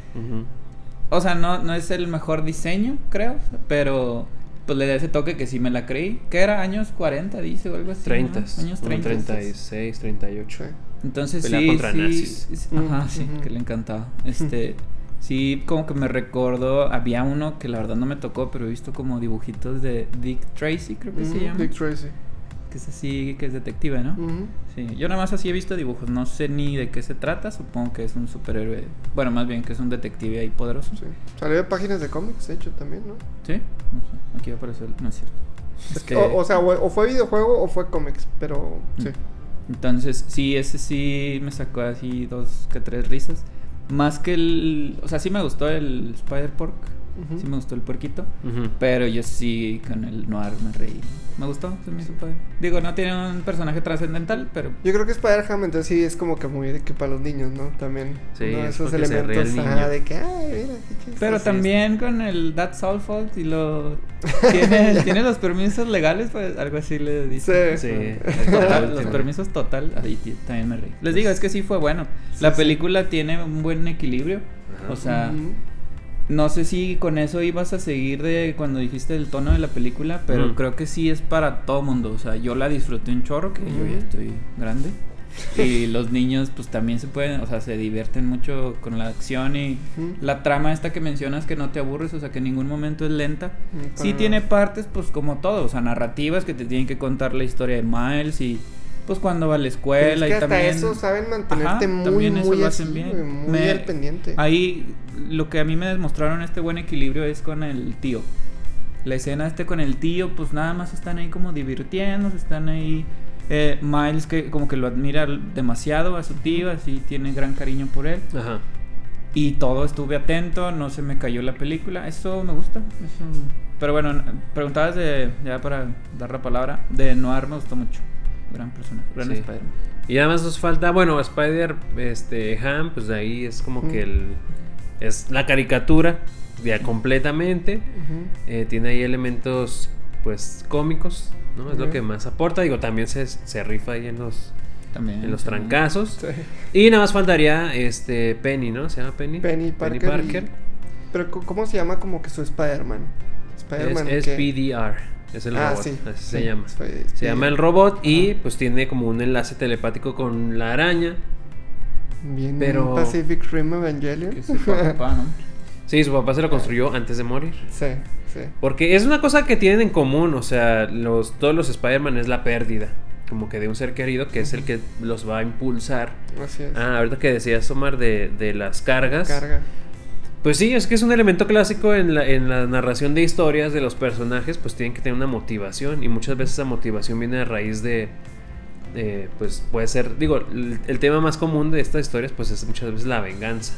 O sea, no, no es el mejor diseño, creo, pero pues le da ese toque que sí me la creí. ¿Qué era? ¿Años 40, dice, o algo así? ¿no? 30, Años como 30. 36, 38. Sí. Entonces Pelea sí, contra sí, nazis. sí, Mm, ajá, sí, que le encantaba. Este, sí, como que me recordó, había uno que la verdad no me tocó, pero he visto como dibujitos de Dick Tracy, creo que se llama, Dick Tracy. que es así, que es detective, ¿no? Ujú. Sí, yo nada más así he visto dibujos, no sé ni de qué se trata, supongo que es un superhéroe, bueno, más bien que es un detective ahí poderoso. Sí. Salió de páginas de cómics, de hecho, también, ¿no? ¿Sí? No sé, aquí va a aparecer, no es cierto. Este, O, o sea, o, o fue videojuego o fue cómics, pero sí. Entonces, sí, ese sí me sacó así dos que tres risas. Más que el. O sea, sí me gustó el Spider Sí me gustó el puerquito. Pero yo sí con el Noir me reí. Me gustó, se me hizo padre. Digo, no tiene un personaje trascendental, pero. Yo creo que Spider-Ham entonces sí es como que muy de que para los niños, ¿no? También. Sí, de es esos se elementos ajá, de que, ay, mira, qué chistoso. Pero también con el That's All Fault y lo. Tiene, tiene los permisos legales, pues algo así le dice. Sí. Sí. Total, los permisos total, ahí también me reí. Les digo, es que sí fue bueno. La Sí, sí. película tiene un buen equilibrio. Ajá. O sea. No sé si con eso ibas a seguir de cuando dijiste el tono de la película, pero Ujú. creo que sí es para todo mundo. O sea, yo la disfruté un chorro, que yo ya estoy grande. Y los niños, pues también se pueden, o sea, se divierten mucho con la acción y la trama esta que mencionas que no te aburres, o sea, que en ningún momento es lenta. Mm, Sí tiene partes, pues como todo, o sea, narrativas que te tienen que contar la historia de Miles y pues cuando va a la Pero es escuela que y hasta también... eso saben mantenerte Ajá, muy, también eso muy lo así, hacen bien. muy Me- al pendiente. Ahí lo que a mí me demostraron este buen equilibrio es con el tío. La escena este con el tío, pues nada más están ahí como divirtiéndose, están ahí... eh, Miles que como que lo admira demasiado a su tío, así tiene gran cariño por él. Ajá. Y todo estuve atento, no se me cayó la película. Eso me gusta. eso- Pero bueno, preguntabas de, ya para dar la palabra, de Noir me gustó mucho. Gran personaje, gran Sí. Spider-Man. Y además nos falta, bueno, Spider este Ham, pues de ahí es como que el es la caricatura ya completamente. Eh, tiene ahí elementos pues cómicos, ¿no? Es lo que más aporta. Digo, también se, se rifa ahí en los También. en los también. trancazos. Sí. Y nada más faltaría este Penny, ¿no? ¿Se llama Penny? Penny Parker. y- Pero co- ¿cómo se llama como que su Spider-Man? Spider-Man. Es, que- PDR, es el Ah, robot, sí. así sí, se llama. Se llama el robot y Ajá. pues tiene como un enlace telepático con la araña. Bien pero- Pacific Rim Evangelion. Que su papá, ¿no? Sí, su papá se lo construyó antes de morir. sí, sí. Porque es una cosa que tienen en común, o sea, los, todos los Spider-Man es la pérdida, como que de un ser querido que es el que los va a impulsar. Así es. Ah, ahorita que decías, Omar, de, de las cargas. Carga. Pues sí, es que es un elemento clásico en la, en la narración de historias de los personajes, pues tienen que tener una motivación y muchas veces esa motivación viene a raíz de, eh, pues puede ser, digo, el, el tema más común de estas historias pues es muchas veces la venganza.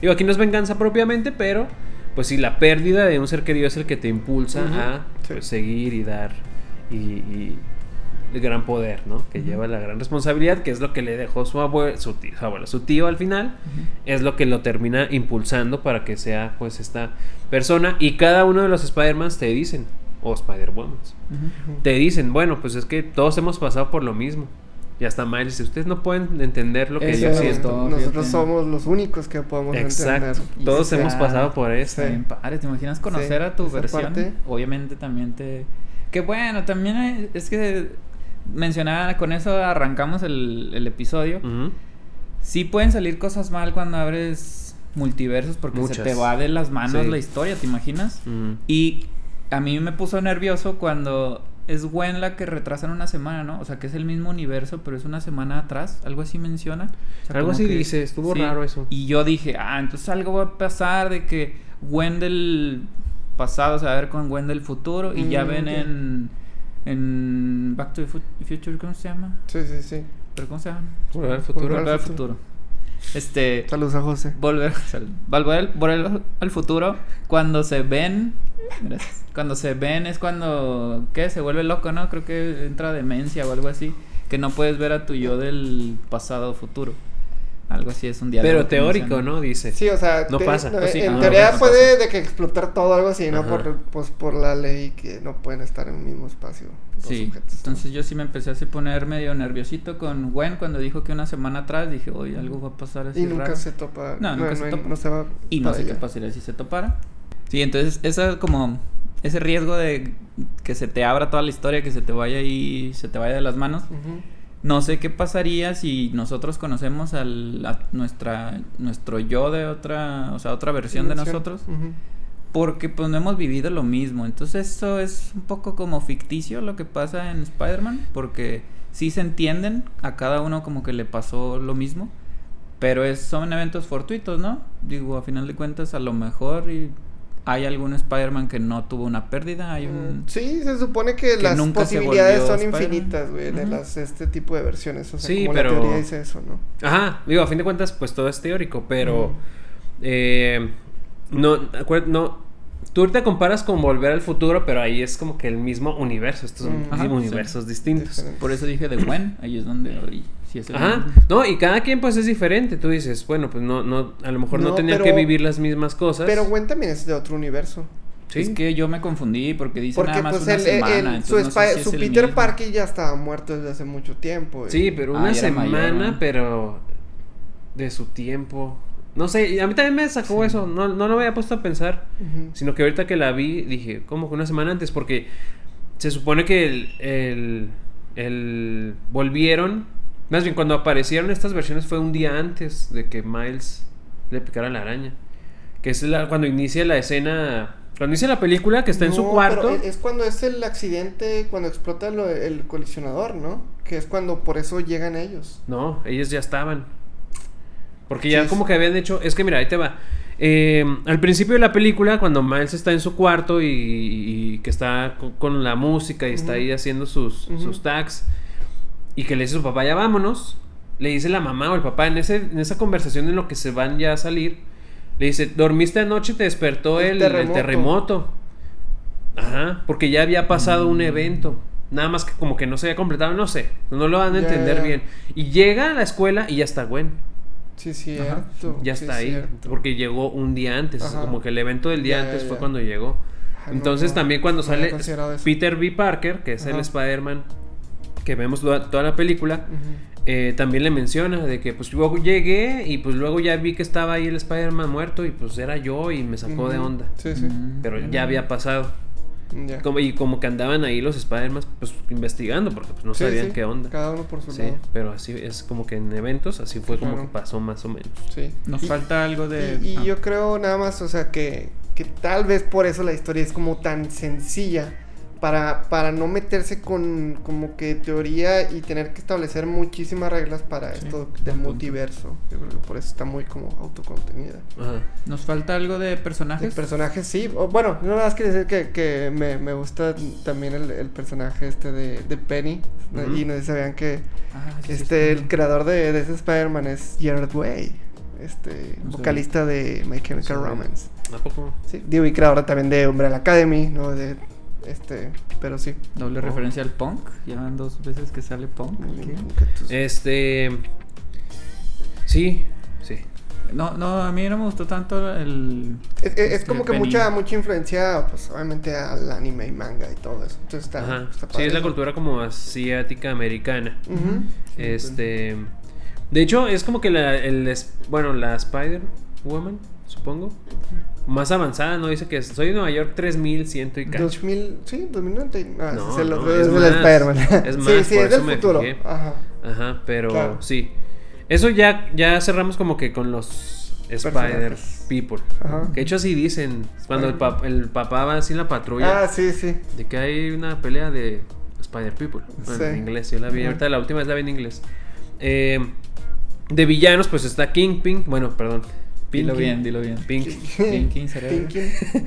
Digo, aquí no es venganza propiamente, pero pues si la pérdida de un ser querido es el que te impulsa a sí. pues, seguir y dar y, y el gran poder, ¿no? Que lleva la gran responsabilidad, que es lo que le dejó su abuelo, su tío, su abuelo, su tío al final, es lo que lo termina impulsando para que sea pues esta persona y cada uno de los Spider-Mans te dicen, o Spider-Womans, Ujú. te dicen, bueno, pues es que todos hemos pasado por lo mismo. Y hasta Miles dice, ustedes no pueden entender lo que Eso yo siento. Nosotros fíjate. somos los únicos que podemos Exacto. entender. Todos hemos pasado por eso. sí. Padre, ¿te imaginas conocer Sí, a tu versión? parte. Obviamente también te... Que bueno, también es que mencionaba, con eso arrancamos el, el episodio. Sí pueden salir cosas mal cuando abres multiversos porque se te va de las manos Sí. la historia, ¿te imaginas? Y a mí me puso nervioso cuando es Gwen la que retrasan una semana, ¿no? O sea, que es el mismo universo, pero es una semana atrás, algo así menciona. O sea, Algo así que- dice, estuvo raro eso. Y yo dije, ah, entonces algo va a pasar de que Gwen del pasado se va a ver con Gwen del futuro y ya Mm, ven ok. en, en Back to the Fu- Future, ¿cómo se llama? Sí, sí, sí. ¿Pero cómo se llama? Volver al futuro. Volver al futuro. Este, Saludos a José. volver, sal- volver, al- volver al- al futuro cuando se ven gracias, cuando se ven es cuando qué se vuelve loco no creo que entra demencia o algo así que no puedes ver a tu yo del pasado o futuro algo así es un diálogo Pero teórico. ¿no? Dice. Sí, o sea, No pasa. no, Pues sí, en no, teoría no puede de que explotar todo algo así, ¿no? Ajá. Por, pues, por la ley que no pueden estar en un mismo espacio. los Sí, objetos, ¿no? entonces yo sí me empecé así a poner medio nerviosito con Gwen cuando dijo que una semana atrás dije, oye, algo va a pasar así Y nunca raro". se topa. No, nunca se hay- topa. no se va. Y no sé qué pasaría si se topara. Sí, entonces esa como ese riesgo de que se te abra toda la historia, que se te vaya y se te vaya de las manos. Ujú. No sé qué pasaría si nosotros conocemos al, a nuestra nuestro yo de otra, o sea, otra versión de nosotros, porque pues no hemos vivido lo mismo. Entonces eso es un poco como ficticio lo que pasa en Spider-Man, porque sí se entienden, a cada uno como que le pasó lo mismo, pero es, son eventos fortuitos, ¿no? Digo, a final de cuentas a lo mejor y hay algún Spider-Man que no tuvo una pérdida, hay un... Mm, Sí, se supone que, que las posibilidades son infinitas, güey, de las, este tipo de versiones. O sea, Sí, como pero- la teoría dice eso, ¿no? Ajá, digo, a fin de cuentas, pues todo es teórico, pero. Ujú. eh, no. Tú ahorita comparas con Volver al Futuro, pero ahí es como que el mismo universo. Estos son Mm. Ajá, universos distintos. Por eso dije de Gwen, ahí es donde... ay, sí es el Ajá, mismo. no, y cada quien pues es diferente. Tú dices, bueno, pues no, no, a lo mejor no, No, tenían pero- que vivir las mismas cosas. Pero Gwen también es de otro universo. Sí. Es que yo me confundí porque dice Porque nada más pues una el, semana. el- su, no sé Spi- si es su el Peter. Parker ya estaba muerto desde hace mucho tiempo. y- Sí, pero Ah, una semana, mayor, ¿no? pero de su tiempo. No sé, y a mí también me sacó Sí. eso. No, no lo había puesto a pensar. Sino que ahorita que la vi, dije, ¿cómo que una semana antes? Porque se supone que el, el, el- volvieron. Más bien, cuando aparecieron estas versiones fue un día antes de que Miles le picara la araña. Que es la, cuando inicia la escena. Cuando inicia la película, que está en su cuarto. pero es cuando es el accidente, cuando explota lo- el colisionador, ¿no? Que es cuando por eso llegan ellos. No, ellos ya estaban. Porque ya Sí, como que habían hecho. Es que mira, ahí te va. Eh, al principio de la película, cuando Miles está en su cuarto y, y que está co- con, la música y está ahí haciendo sus, sus tags, y que le dice a su papá, ya vámonos, le dice la mamá o el papá en, ese, en esa conversación en lo que se van ya a salir, le dice, dormiste anoche, te despertó El el, el terremoto. Ajá, porque ya había pasado un Mm. evento. Nada más que como que no se había completado, no sé, no lo van a entender ya. bien. Y llega a la escuela y ya está Gwen. Sí, cierto. Ya sí, está ahí. cierto. Porque llegó un día antes. Ajá. Como que el evento del día Ya, antes fue cuando llegó. No, Entonces no, también cuando no sale. Peter B. Parker, que es el. Spider-Man que vemos toda, toda la película, eh, también le menciona de que pues luego llegué y pues luego ya vi que estaba ahí el Spider-Man muerto y pues era yo y me sacó de onda. Sí, sí. Mm, Pero ya había pasado. Como, y como que andaban ahí los Spider-Man pues investigando porque pues no Sí, sabían sí, qué onda. Cada uno por su Sí, lado. pero así es como que en eventos así fue como Claro. que pasó más o menos. Sí. Nos Y- falta algo de... Y, y ah. yo creo nada más, o sea, que, que tal vez por eso la historia es como tan sencilla. Para, para no meterse con como que teoría y tener que establecer muchísimas reglas para Sí, esto del multiverso. Yo creo que por eso está muy como autocontenida. Ajá. Nos falta algo de De personajes. personajes, sí. O, bueno, no nada más que decir que, que me, me gusta también el, el personaje este de, de Penny. ¿no? Ujú. Y no sé si sabían que Ah, sí, sí, Este, el creador de, de ese Spider-Man es Gerard Way, este, No sé. vocalista de My Chemical sé. Romance. ¿A poco? Sí, digo, y creador también de Umbrella Academy, ¿no? De, este, pero sí. Doble Oh. referencia al punk. Ya van dos veces que sale punk. Este. Sí, sí. No, no, a mí no me gustó tanto el. Es, es- es este, como que Penny. mucha mucha influencia, pues obviamente al anime y manga y todo eso. Entonces está, Ajá. está Sí, es la cultura como asiática americana. Este. De hecho, es como que la. El, bueno, la Spider-Woman, supongo. Más avanzada, ¿no? Dice que soy de Nueva York 3100 y cacho. 2000, sí, 2090. y- Ah, No, el no, es es más, Spider-Man. es sí, más, sí, por es del eso me futuro. fijé. Ajá. Ajá, pero Claro. sí. Eso ya, ya cerramos como que con los Spider. People. Ajá. Que de hecho así dicen. Cuando el, pap- el papá va así en la patrulla. Ah, sí, sí. De que hay una pelea de Spider People. Bueno, Sí. En inglés, yo la vi. Ajá. Ahorita la última vez la vi en inglés. Eh, de villanos, pues está Kingpin. Bueno, perdón. Dilo bien, dilo bien. Pink. Pinky, cerebro. Pinky.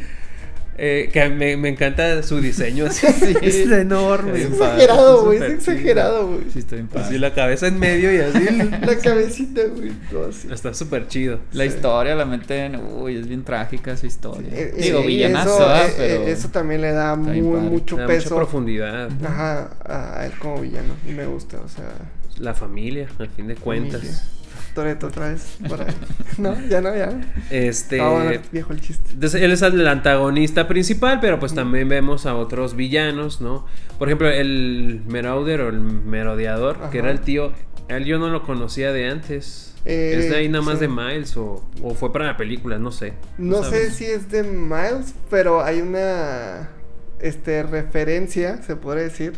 Eh, que me, me encanta su diseño. así, Sí. es enorme. Está Es bien exagerado, güey. Es exagerado, güey. Sí, estoy en paz. Así la cabeza en medio y así. La cabecita, güey. todo así. Está súper chido. La Sí. historia la meten, uy, es bien trágica su historia. Eh, eh, Digo, y villanazo, eso, ¿verdad? eh, pero eh, eso también le da está muy, bien mucho Le da mucha peso. profundidad. Ajá, a él como villano. Y me gusta, o sea. La familia, al fin de cuentas. familia. Toreto otra vez. Por ahí. no, ya no, ya. Este. Ah, bueno, viejo el chiste. Entonces, él es el antagonista principal, pero pues también vemos a otros villanos, ¿no? Por ejemplo, el Merauder o el Merodeador, Ajá. que era el tío. Él yo no lo conocía de antes. Eh, ¿Es de ahí nada más sí. de Miles o, o fue para la película? No sé. No sé si es de Miles, pero hay una este referencia, se puede decir,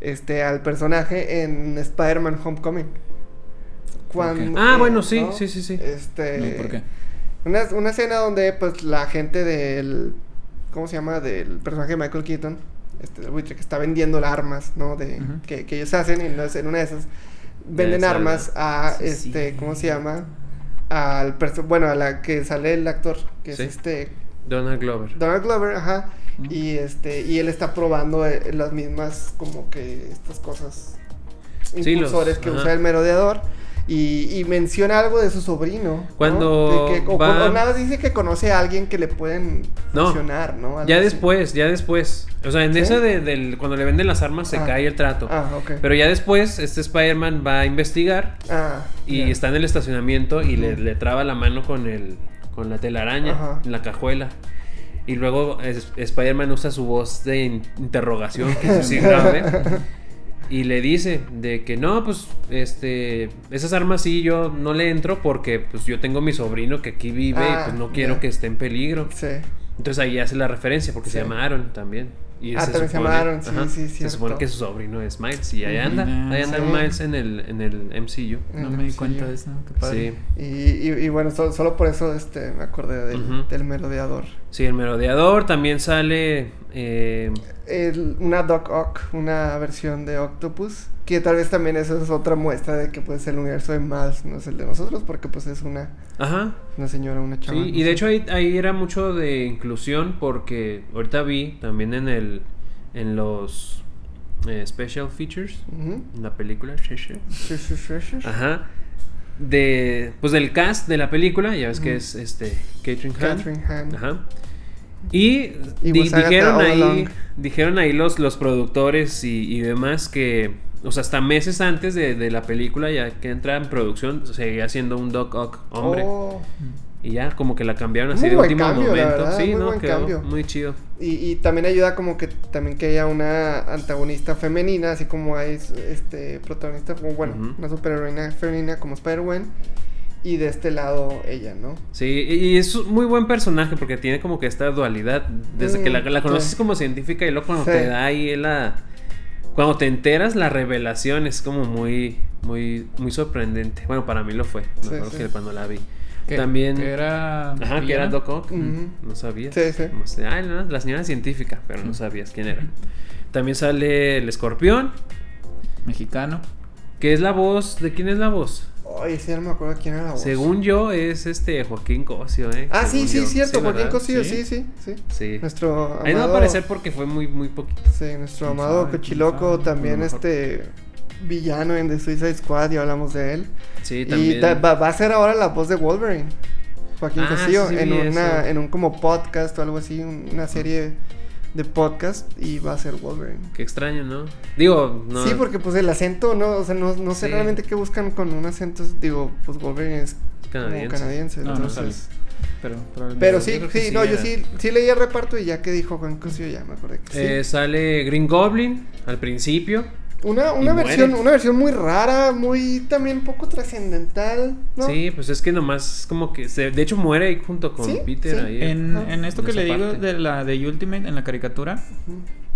este al personaje en Spider-Man Homecoming. Cuando, Ah, eh, bueno, sí, ¿no? sí, sí, sí. Este No, ¿Por qué? Una, una escena donde pues la gente del ¿cómo se llama? del personaje de Michael Keaton, este del buitre que está vendiendo las armas, ¿no? De que, que ellos hacen y no es- en una de esas venden armas a Sí, este, sí. ¿cómo se llama? Al bueno, a la que sale el actor, que Sí. es este Donald Glover. Donald Glover, ajá. Y este, y él está probando eh, las mismas como que estas cosas Sí, los- impulsores que ajá. usa el merodeador. Y, y menciona algo de su sobrino. ¿no? Cuando De que- o, va- o nada más dice que conoce a alguien que le pueden funcionar, ¿no? Ya así. después, ya después. O sea, en ¿Sí? esa de, del, cuando le venden las armas se Ah. cae el trato. Ah, ok. Pero ya después, este Spider-Man va a investigar Ah, y está en el estacionamiento y le, traba la mano con el con la telaraña Ajá. en la cajuela. Y luego Spider-Man usa su voz de in- interrogación, que es así grave. Y le dice de que no, pues, este, esas armas sí yo no le entro porque pues yo tengo mi sobrino que aquí vive Ah, y pues no quiero que esté en peligro. Sí. Entonces ahí hace la referencia porque se llamaron también. Y Ah, también se llamaron, sí, sí, Se supone que su sobrino es Miles y ahí anda, ahí anda Sí. Miles en el, en el MCU. No me di cuenta de eso, qué padre. Sí. Y, y, y bueno, so- solo por eso este, me acordé del, Ujú. del merodeador. Sí, el merodeador también sale. eh, El- una Doc Ock, una versión de Octopus, que tal vez también eso es otra muestra de que pues el universo de Miles no es el de nosotros, porque pues es una, ajá. una señora, una chava. Sí, y de hecho ahí, ahí era mucho de inclusión porque ahorita vi también en el en los eh, special features Ujú. en la película. Ajá. De pues del cast de la película, ya ves que es este Catherine Hahn. Catherine. Ajá. Y, Y di- was Agatha dijeron ahí, along. dijeron ahí los, los productores y, y demás que, o sea, hasta meses antes de, de la película, ya que entra en producción, seguía siendo un Doc Ock hombre. Oh, Y ya como que la cambiaron así Muy de último cambio, momento. verdad, sí, muy no, buen quedó cambio. muy chido. y, y también ayuda como que también que haya una antagonista femenina, así como hay este protagonista, como bueno, Ujú. una superheroína femenina como Spider-Man, y de este lado ella, ¿no? Sí, y es un muy buen personaje porque tiene como que esta dualidad. Desde que la, Mm, la conoces sí. como científica y luego cuando Sí. te da ahí la... Cuando te enteras, la revelación es como muy, muy, muy sorprendente. Bueno, para mí lo fue. Me Sí, acuerdo sí. que cuando la vi. Que- También... Que era. Ajá, que era. Doc Ock. No sabías. Sí, sí. Como no, la señora científica, pero no sabías quién era. También sale el escorpión, Mexicano. que es la voz. ¿De quién es la voz? Ay, sí, ya no me acuerdo quién era la voz. Según yo, es este Joaquín Cosio, ¿eh? Ah, sí, Según sí, yo. cierto, Joaquín. Cosío, Sí. sí, sí, sí. Sí. Nuestro amado... Ahí no va a aparecer porque fue muy, muy poquito. Sí, nuestro ¿Quién amado Cochiloco también, este... villano en The Suicide Squad y hablamos de él. Sí, Y también. da- va, va a ser ahora la voz de Wolverine. Joaquín Ah, sí, sí en una eso. en un como podcast o algo así, un- una serie de podcast y va a ser Wolverine. Qué extraño, ¿no? Digo, no. Sí, porque pues el acento, no, o sea, no, no sé Sí. realmente qué buscan con un acento, digo, pues Wolverine es Canadiense. como canadiense, No, no entonces... Pero, probablemente- pero Yo sí, sí, sí no, yo era. sí, sí leí el reparto y ya que dijo Juan Castillo ya me acordé que sí. Eh, sale Green Goblin al principio. Una, Y una muere. versión, una versión muy rara, muy también poco trascendental, ¿no? Sí, pues es que nomás como que se, de hecho muere ahí junto con Sí, Peter sí. ahí. En, Ah, en esto en que le digo parte. de la de Ultimate, en la caricatura,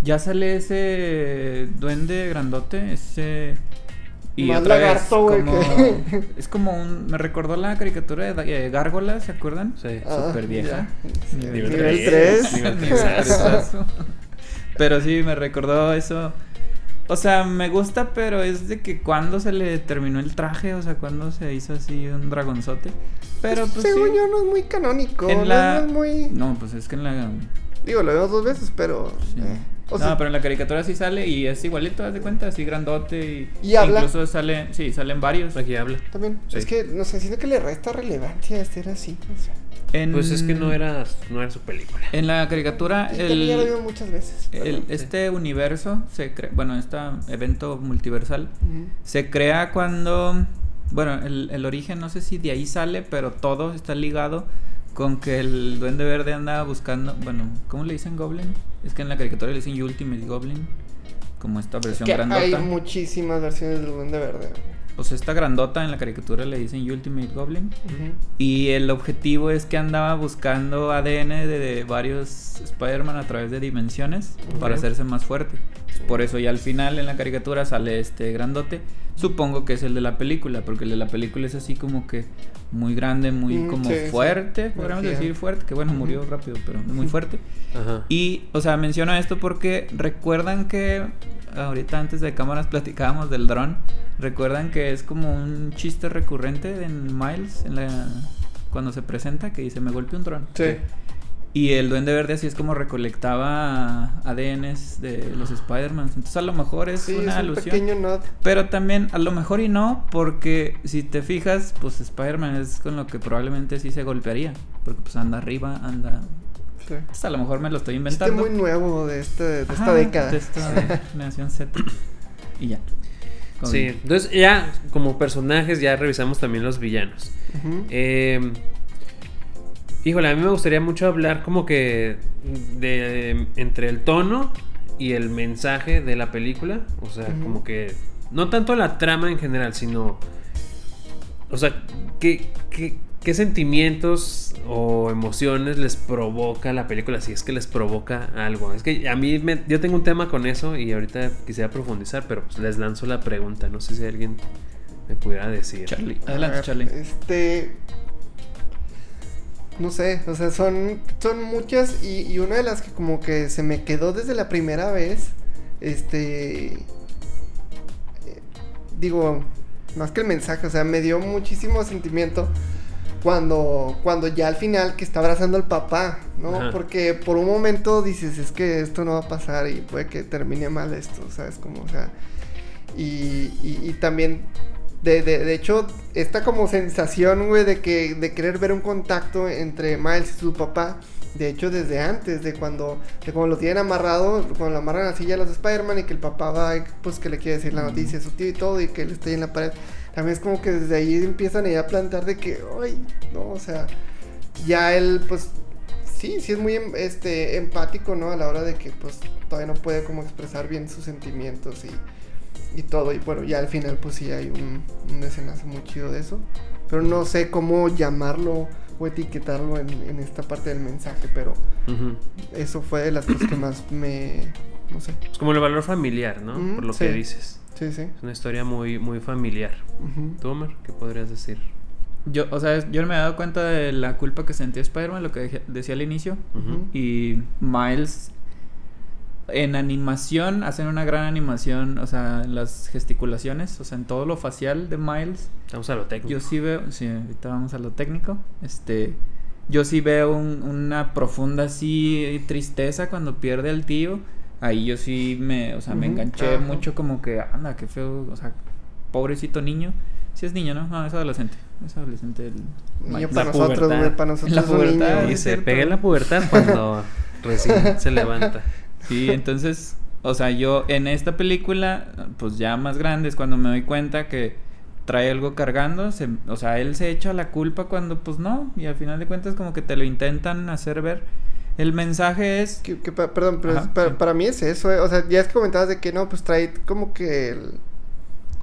ya sale ese duende grandote, ese... Más otra vez, lagarto, güey, como- que- Es como un... Me recordó la caricatura de eh, Gárgola, ¿se acuerdan? Sí. Ah, Súper vieja. ya. Nivel Nivel tres. 3. Nivel Nivel tres. tresazo. Pero sí, me recordó eso. O sea, me gusta, pero es de que cuando se le terminó el traje, o sea, cuando se hizo así un dragonzote. Pero pues Según sí. yo no es muy canónico, En no la- es muy... No, pues es que en la... Digo, lo vemos dos veces, pero... sí. eh, o no, sea, pero en la caricatura sí sale y es igualito, haz de cuenta, así grandote y... Y habla. Incluso sale, sí, salen varios. Aquí habla. También, Sí. es que, no sé, siento que le resta relevancia a este era así. o sea. En- Pues es que no era, no era su película. En la caricatura, ya lo vimos muchas veces. este universo se crea... Bueno, este evento multiversal. Se crea cuando, bueno, el, el origen no sé si de ahí sale, pero todo está ligado con que el Duende Verde anda buscando, bueno, ¿cómo le dicen Goblin? Es que en la caricatura le dicen Ultimate Goblin, como esta versión que grandota. hay muchísimas versiones del Duende Verde. Pues esta grandota en la caricatura le dicen Ultimate Goblin. Y el objetivo es que andaba buscando ADN de, de varios Spider-Man a través de dimensiones para hacerse más fuerte. Por eso ya al final en la caricatura sale este grandote. Supongo que es el de la película, porque el de la película es así como que muy grande, muy Mm, como sí, sí. fuerte, podríamos Energía. decir fuerte, que bueno, murió rápido, pero muy fuerte. Y, o sea, menciono esto porque recuerdan que ahorita antes de cámaras platicábamos del dron. Recuerdan que es como un chiste recurrente en Miles en la cuando se presenta que dice me golpeó un dron. Sí. Y el Duende Verde así es como recolectaba ADNs de los Spider-Man. Entonces a lo mejor es Sí, una es un alusión. pequeño nod. Pero también a lo mejor y no, porque si te fijas, pues Spider-Man es con lo que probablemente sí se golpearía. Porque pues anda arriba, anda... Sí. Entonces a lo mejor me lo estoy Este inventando. muy nuevo de, este, de esta década. De esta generación Z. Y ya. Con- Sí, entonces ya como personajes ya revisamos también los villanos. Eh, híjole, a mí me gustaría mucho hablar como que de entre el tono y el mensaje de la película. O sea, como que no tanto la trama en general, sino... O sea, ¿qué, qué, qué sentimientos o emociones les provoca la película? Si es que les provoca algo. Es que a mí me- yo tengo un tema con eso y ahorita quisiera profundizar, pero pues les lanzo la pregunta. No sé si alguien me pudiera decir. Charlie. Adelante, ver, Charlie. Este. No sé, o sea, son, son muchas y, y una de las que como que se me quedó desde la primera vez, este... eh, digo, más que el mensaje, o sea, me dio muchísimo sentimiento cuando, cuando ya al final que está abrazando al papá, ¿no? Ajá. Porque por un momento dices, es que esto no va a pasar y puede que termine mal esto, ¿sabes? Como, o sea... Y, y, y también, de, de, de hecho, esta como sensación, güey, de, que, de querer ver un contacto entre Miles y su papá. De hecho, desde antes, de cuando, de cuando lo tienen amarrado, cuando lo amarran a la silla a los Spider-Man y que el papá va, pues que le quiere decir la noticia a su tío y todo, y que él está ahí en la pared. También es como que desde ahí empiezan ya a plantar de que, ay, no, o sea, ya él, pues, sí, sí es muy em- este, empático, ¿no? A la hora de que, pues, todavía no puede como expresar bien sus sentimientos y, y todo. Y bueno, ya al final, pues sí hay un, un desenlace muy chido de eso. Pero no sé cómo llamarlo o etiquetarlo en, en esta parte del mensaje, pero eso fue de las cosas que más me, no sé. Es como el valor familiar, ¿no? Mm, Por lo sí. que dices. Sí, sí. Es una historia muy, muy familiar. ¿Tú, Omar, qué podrías decir? Yo, o sea, yo no me he dado cuenta de la culpa que sentía Spider-Man, lo que decía al inicio. Y Miles en animación hacen una gran animación, o sea, en las gesticulaciones, o sea, en todo lo facial de Miles. Vamos a lo técnico. Yo sí veo, sí, ahorita vamos a lo técnico. Este, yo sí veo un- una profunda así tristeza cuando pierde al tío ahí yo sí me, o sea, me enganché mucho como que, anda, qué feo, o sea, pobrecito niño. Si es niño, ¿no? No, es adolescente. Es adolescente. El... Niño para La nosotros, pubertad. güey, para nosotros La pubertad, niño. Y se cierto. pega en la pubertad cuando recién se levanta. Sí, entonces, o sea, yo en esta película, pues ya más grande es cuando me doy cuenta que trae algo cargando, se- o sea, él se echa la culpa cuando pues no, y al final de cuentas como que te lo intentan hacer ver. El mensaje es Que- perdón, pero Ajá, es- para, sí. para mí es eso, eh, o sea, ya es que comentabas de que no, pues trae como que el,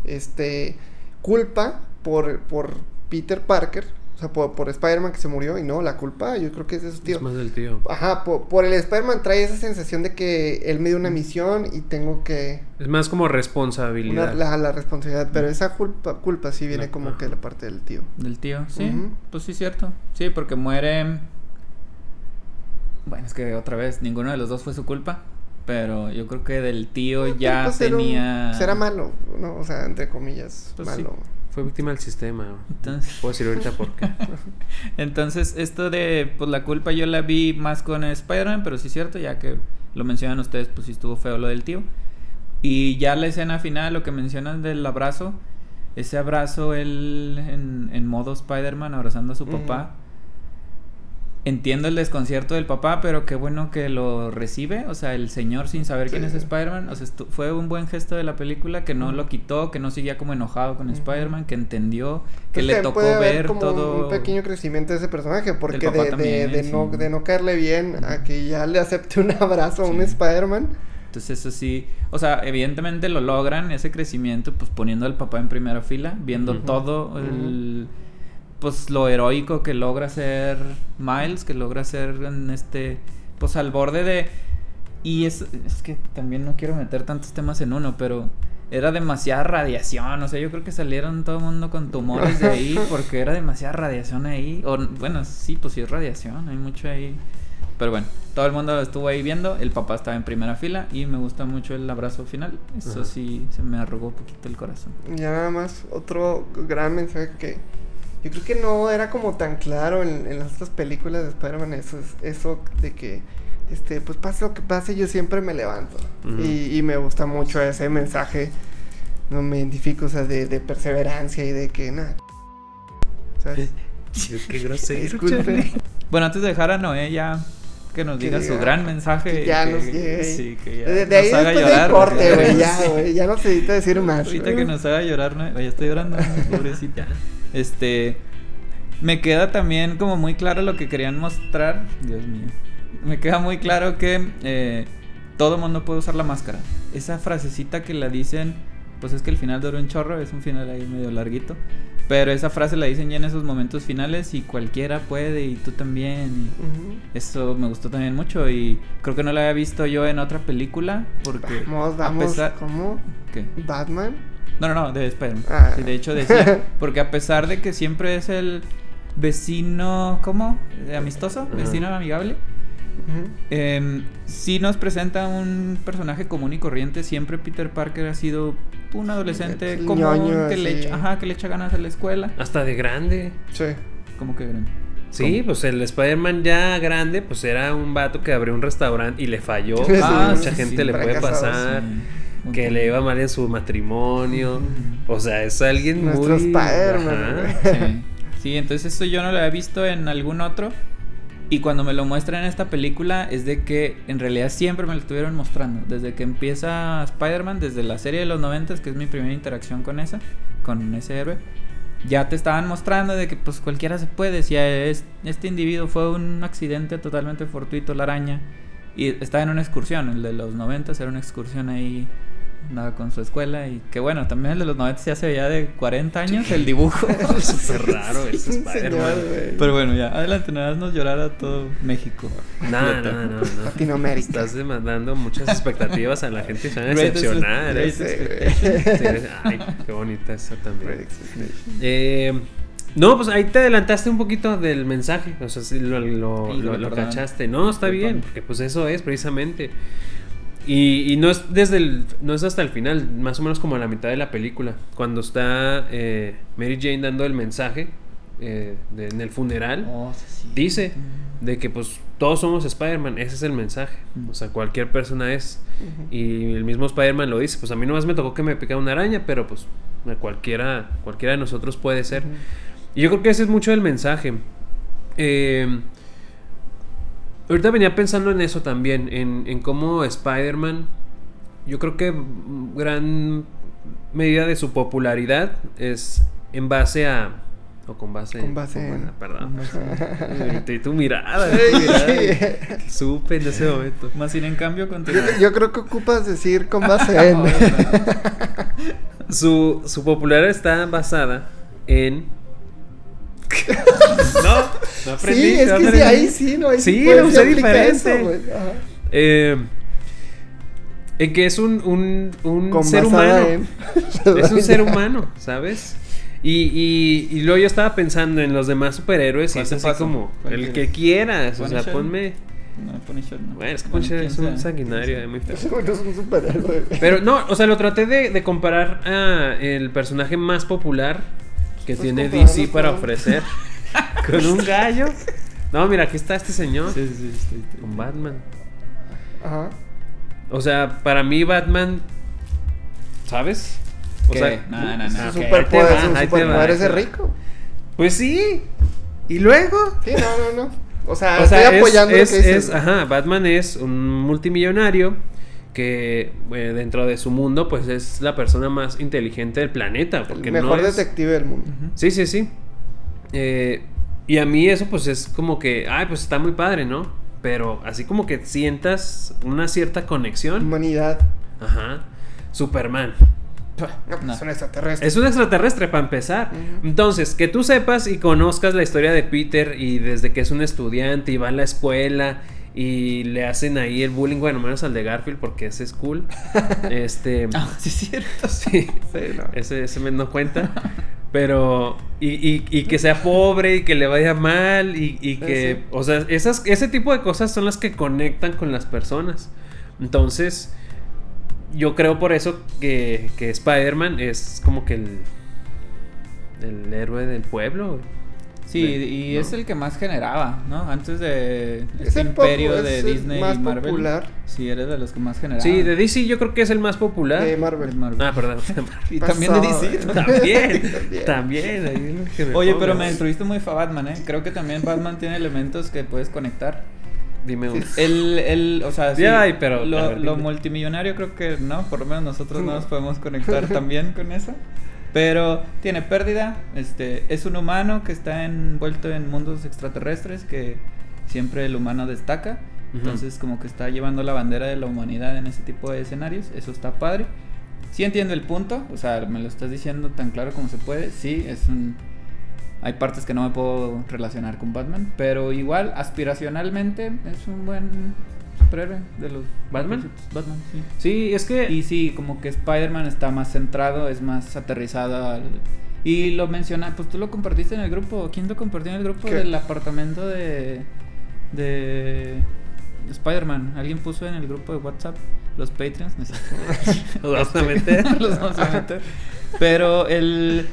este, culpa por, por Peter Parker, o sea, por, por Spider-Man que se murió, y no, la culpa yo creo que es de su tío. Es más del tío. Ajá, por, por el Spider-Man trae esa sensación de que él me dio una misión y tengo que... Es más como Una, responsabilidad. la, la responsabilidad, pero esa culpa, culpa sí viene La- como ajá. que de la parte del tío. del tío, sí, pues sí, cierto. Sí, porque muere... Bueno, es que otra vez, ninguno de los dos fue su culpa, pero yo creo que del tío ya pues, tenía... Será malo, ¿no? O sea, entre comillas, Pues sí. malo. Fue víctima del sistema. Entonces- Puedo decir ahorita por qué. Entonces, esto de, pues la culpa yo la vi más con Spider-Man, pero sí es cierto, ya que lo mencionan ustedes, pues sí estuvo feo lo del tío. Y ya la escena final, lo que mencionan del abrazo, ese abrazo él en, en modo Spider-Man abrazando a su papá. Entiendo el desconcierto del papá, pero qué bueno que lo recibe, o sea, el señor sin saber quién es. Spider-Man, o sea, fue un buen gesto de la película que no lo quitó, que no seguía como enojado con Ujú. Spider-Man, que entendió, que le tocó puede haber ver como todo un pequeño crecimiento de ese personaje, porque de, de- de no, de no caerle bien a que ya le acepte un abrazo a un. Spider-Man. Entonces eso sí, o sea, evidentemente lo logran ese crecimiento pues poniendo al papá en primera fila, viendo todo el pues lo heroico que logra ser Miles, que logra ser en este pues al borde de y es, es que también no quiero meter tantos temas en uno, pero era demasiada radiación, o sea, yo creo que salieron todo el mundo con tumores de ahí porque era demasiada radiación ahí, o bueno, sí, pues sí es radiación, hay mucho ahí. Pero bueno, todo el mundo estuvo ahí viendo, el papá estaba en primera fila y me gusta mucho el abrazo final. Eso Ajá. sí, se me arrugó un poquito el corazón. Ya nada más, otro gran mensaje que yo creo que no era como tan claro en, en las otras películas de Spider-Man, eso, es- eso de que, este, pues pase lo que pase, yo siempre me levanto. Y, y me gusta mucho ese mensaje, no me identifico, o sea, de, de perseverancia y de que, nada, ¿sabes? Qué grosero. Disculpe. Bueno, antes de dejar a Noé ya que nos diga su gran mensaje. que ya que- nos llegue. Sí, que ya De, de ahí haga llorar. corte, güey, ya, güey, ya no se necesita decir más. Ahorita que nos haga llorar, Noé. Ya estoy llorando, pobrecita. Este. Me queda también como muy claro lo que querían mostrar. Dios mío. Me queda muy claro que eh, todo mundo puede usar la máscara. Esa frasecita que la dicen, pues es que el final dura un chorro, es un final ahí medio larguito. Pero esa frase la dicen ya en esos momentos finales y cualquiera puede y tú también. y eso me gustó también mucho y creo que no la había visto yo en otra película porque Vamos, vamos, pesar- ¿cómo? ¿Qué? ¿Batman? No, no, no, de Spider-Man. Ah. Sí, de hecho decía, porque a pesar de que siempre es el vecino, ¿cómo? Eh, Amistoso, vecino amigable. Em, sí nos presenta un personaje común y corriente. Siempre Peter Parker ha sido un adolescente común ñoño, que le, echa, ajá, que le echa ganas a la escuela. Hasta de grande. Sí. Como que grande. Sí, pues el Spider-Man ya grande, pues era un vato que abrió un restaurante y le falló. Sí, Ah, Mucha sí, gente sí, le puede pasar. Que le iba mal en su matrimonio. O sea, es alguien Nuestro muy. Sí. Sí, entonces eso yo no lo había visto en algún otro. Y cuando me lo muestran en esta película es de que en realidad siempre me lo estuvieron mostrando. Desde que empieza Spider-Man, desde la serie de los 90, que es mi primera interacción con esa, con ese héroe. Ya te estaban mostrando de que pues cualquiera se puede. Si es- este individuo fue un accidente totalmente fortuito, la araña. Y estaba en una excursión, el de los 90 era una excursión ahí andaba con su escuela y que bueno, también el de los 90 ya se veía de 40 años el dibujo. Súper raro Spider-Man. güey. Pero bueno, ya, adelante, no haznos llorar a todo México. No, no, no, no. Latinoamérica. Estás demandando muchas expectativas a la gente y se van a decepcionar. Ay, qué bonita esa también. Eh, no, pues ahí te adelantaste un poquito del mensaje. O sea, sí lo, lo, lo- cachaste. No, está Perdón. bien, porque pues eso es precisamente. Y, y no es desde el, no es hasta el final, más o menos como a la mitad de la película, cuando está eh, Mary Jane dando el mensaje eh, de- en el funeral. Oh, sí. Dice, de que pues todos somos Spider-Man, ese es el mensaje. O sea, cualquier persona es. Y el mismo Spider-Man lo dice, pues a mí nomás me tocó que me picara una araña, pero pues a cualquiera, cualquiera de nosotros puede ser. Y yo creo que ese es mucho el mensaje. Eh, ahorita venía pensando en eso también, en, en cómo Spider-Man, yo creo que gran medida de su popularidad es en base a... O con base... Con base en- bueno, perdón. Tu mirada. Mirada. Supe en ese momento. Más sin en cambio con Yo, yo creo que ocupas decir con base en. Su, su popularidad está basada en... no, no aprendí. sí, es no que sí, ahí sí, ¿no? Ahí Sí, puedes lo usé diferente. güey. Ajá. Eh, en que es un, un, un Con ser humano. en- Es un ser humano, ¿sabes? Y, y, y luego yo estaba pensando en los demás superhéroes y ¿Cuál es así paso? como ¿Cuál el que quieras. O sea, ponme. No, Punisher no. Bueno, es que Punisher es un sea. sanguinario, eh, muy es un superhéroe. Pero no, o sea, lo traté de, de comparar a el personaje más popular que Pues tiene DC para con- ofrecer con un gallo. No, mira, aquí está este señor Sí, sí, sí, con Batman. Ajá. O sea, para mí Batman, ¿sabes? O ¿Qué? sea, No, no, no. Superpoder, es va. rico. Pues sí. ¿Y luego? Sí, no, no, no. O sea, O sea, estoy es- apoyando es, lo que dices. es- ajá, Batman es un multimillonario que eh, dentro de su mundo pues es la persona más inteligente del planeta. Porque el mejor no es- detective del mundo. Sí, sí, sí. Eh, y a mí eso pues es como que, ay, pues está muy padre, ¿no? Pero así como que sientas una cierta conexión. Humanidad. Ajá. Superman. No, pues No. es un extraterrestre. Es un extraterrestre para empezar. Entonces, que tú sepas y conozcas la historia de Peter y desde que es un estudiante y va a la escuela y le hacen ahí el bullying, bueno, menos al de Garfield porque ese es cool. este, Ah, sí, es cierto. sí, Sí, no. ese, ese me no cuenta. Pero, y, y- y que sea pobre y que le vaya mal y, y que, Sí. o sea, esas, ese tipo de cosas son las que conectan con las personas. Entonces, yo creo por eso que, que Spider-Man es como que el, el héroe del pueblo. Sí, De- y ¿no? es el que más generaba, ¿no? Antes de Es este imperio es de el Disney más y Marvel. popular. Sí, eres de los que más generaba. Sí, de DC yo creo que es el más popular. De De Marvel. Marvel. Ah, perdón. Y también de DC. eh. también, También. también. que Oye, pongas. pero me destruiste muy fa Batman, ¿eh? Creo que también Batman tiene elementos que puedes conectar. Dime uno. El, el, o sea, sí, Ya, ay, pero- lo, a ver, lo multimillonario creo que no, por lo menos nosotros no nos podemos conectar también con eso. Pero tiene pérdida, este, es un humano que está envuelto en mundos extraterrestres que siempre el humano destaca. Entonces como que está llevando la bandera de la humanidad en ese tipo de escenarios, eso está padre. Sí entiendo el punto, o sea, me lo estás diciendo tan claro como se puede. Sí, es un hay partes que no me puedo relacionar con Batman, pero igual aspiracionalmente es un buen superhéroe de los ¿Batman? Batman, sí. Sí, es que. Y sí, como que Spider-Man está más centrado, es más aterrizado al... Y lo menciona, pues tú lo compartiste en el grupo. ¿Quién lo compartió en el grupo ¿Qué? del apartamento de... de... Spider-Man? ¿Alguien puso en el grupo de WhatsApp? Los Patreons. Los vamos a meter. Los vamos a meter. Pero el...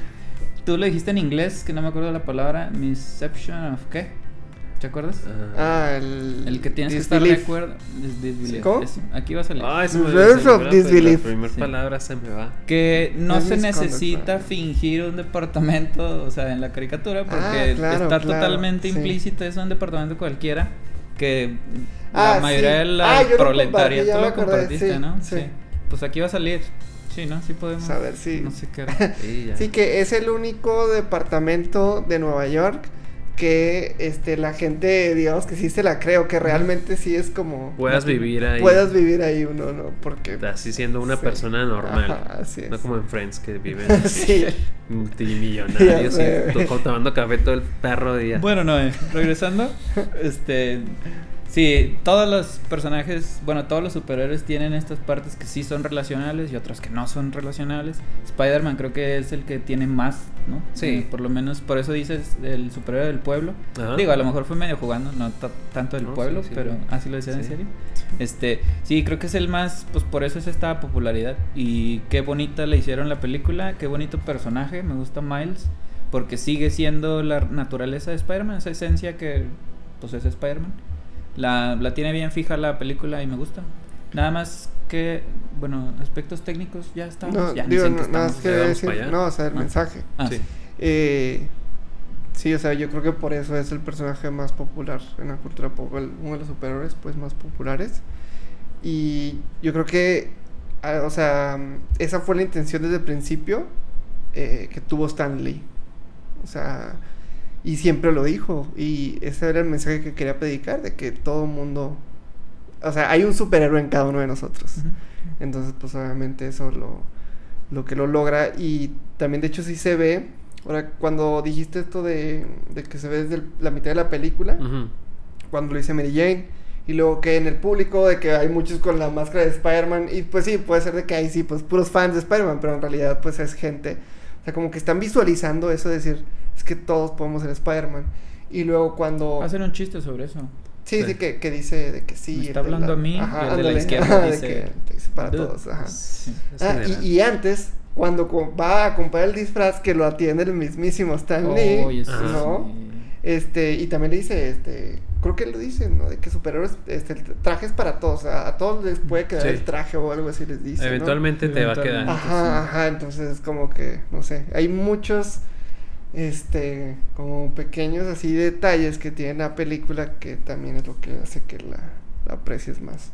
Tú lo dijiste en inglés, que no me acuerdo la palabra. Misception of qué? ¿Te acuerdas? Ah, el. El que tienes que estar de disbelief. acuerdo. Dis- disbelief, ¿Cómo? eso. Aquí va a salir. Reverse se me of disbelief. La primera Sí. palabra se me va. Que no Es se necesita fingir un departamento, o sea, en la caricatura, porque Ah, claro, está claro, totalmente sí. implícito, es un departamento cualquiera, que Ah, la mayoría sí. de la Ah, yo lo proletaria, tú lo compartiste, sí, ¿no? sí. Pues aquí va a salir. Sí, ¿no? Sí podemos. A ver, sí. No sé qué era. Sí. Sí, que es el único departamento de Nueva York que este la gente, digamos que sí se la creo, que realmente sí es como Puedas vivir ahí. puedas vivir ahí uno, ¿no? Porque Así siendo una Sí. persona normal. Ajá, así es. No como en Friends que viven así, sí. multimillonarios y to- tomando café todo el perro día. Bueno, no, regresando, este, sí, todos los personajes, bueno, todos los superhéroes tienen estas partes que sí son relacionales y otras que no son relacionales. Spider-Man creo que es el que tiene más, ¿no? Sí. Eh, por lo menos, por eso dices el superhéroe del pueblo. Ajá. Digo, a lo mejor fue medio jugando, no ta- tanto del No, pueblo, sí, sí. pero así lo decían en serio. Este, sí, creo que es el más, pues por eso es esta popularidad. Y qué bonita le hicieron la película, qué bonito personaje, me gusta Miles, porque sigue siendo la naturaleza de Spider-Man, esa esencia que pues es Spider-Man. La, la tiene bien fija la película y me gusta. Nada más que, bueno, aspectos técnicos ya estamos. No, ya ni digo, no, nada más que ¿Le damos decir, no, o sea, el Ah. mensaje. Ah, Sí. sí. Eh, sí, o sea, yo creo que por eso es el personaje más popular en la cultura pop, el- uno de los superhéroes pues más populares. Y yo creo que, ah, o sea, esa fue la intención desde el principio eh, que tuvo Stan Lee. O sea, y siempre lo dijo. Y ese era el mensaje que quería predicar, de que todo mundo... O sea, hay un superhéroe en cada uno de nosotros. Entonces, pues obviamente eso lo, lo que lo logra. Y también, de hecho, sí se ve. Ahora, cuando dijiste esto de, de que se ve desde el- la mitad de la película, cuando lo dice Mary Jane, y luego que en el público, de que hay muchos con la máscara de Spider-Man, y pues sí, puede ser de que hay, sí, pues puros fans de Spider-Man, pero en realidad, pues es gente. O sea, como que están visualizando eso de decir, es que todos podemos ser Spider-Man. Y luego cuando. Hacen un chiste sobre eso. Sí, sí, Sí. que, que dice de que sí. Me está hablando a mí, y el de la izquierda ajá, de dice, que te dice para "Dude". todos. Ajá. Sí. Ah, y, y antes, cuando va a comprar el disfraz que lo atiende el mismísimo Stan Lee, Oye, sí, ¿no? sí. Este, y también le dice, este, creo que lo dice, ¿no? De que superhéroes, este, el traje es para todos, a, a todos les puede quedar Sí. el traje o algo así les dice, ¿no? Eventualmente te va a quedar. Ajá, sí. ajá, entonces como que, no sé, hay muchos, este, como pequeños así detalles que tiene la película que también es lo que hace que la, la aprecies más.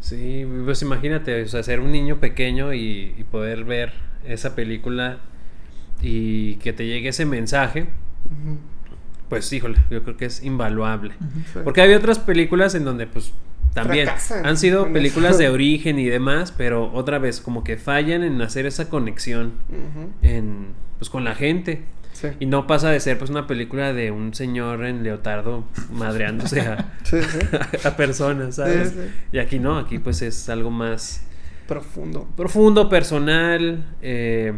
Sí, pues imagínate, o sea, ser un niño pequeño y, y poder ver esa película y que te llegue ese mensaje, Ujú. Pues híjole, yo creo que es invaluable. Porque había otras películas en donde pues también Fracasan han sido películas eso. de origen y demás, pero otra vez como que fallan en hacer esa conexión en pues con la gente. Sí. Y no pasa de ser pues una película de un señor en leotardo madreándose a, Sí, sí. a personas, ¿sabes? Sí, sí. Y aquí no, aquí pues es algo más Profundo. profundo, personal, eh,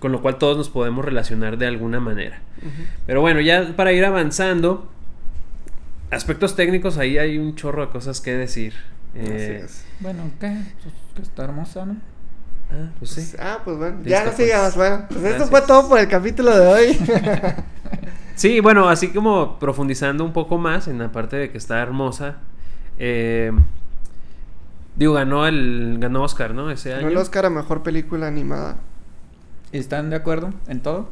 con lo cual todos nos podemos relacionar de alguna manera. Pero bueno, ya para ir avanzando, aspectos técnicos, ahí hay un chorro de cosas que decir. Eh, Así es. Bueno, ¿qué? Pues que está hermosa, ¿no? ah, pues sí. Pues, ah, pues bueno, Listo, ya no pues. sigamos. Bueno, pues esto Gracias. fue todo por el capítulo de hoy. Sí, bueno, así como profundizando un poco más en la parte de que está hermosa. eh, digo, ganó el ganó Oscar, ¿no? Ese Ganó año. el Oscar a mejor película animada. ¿Están de acuerdo en todo?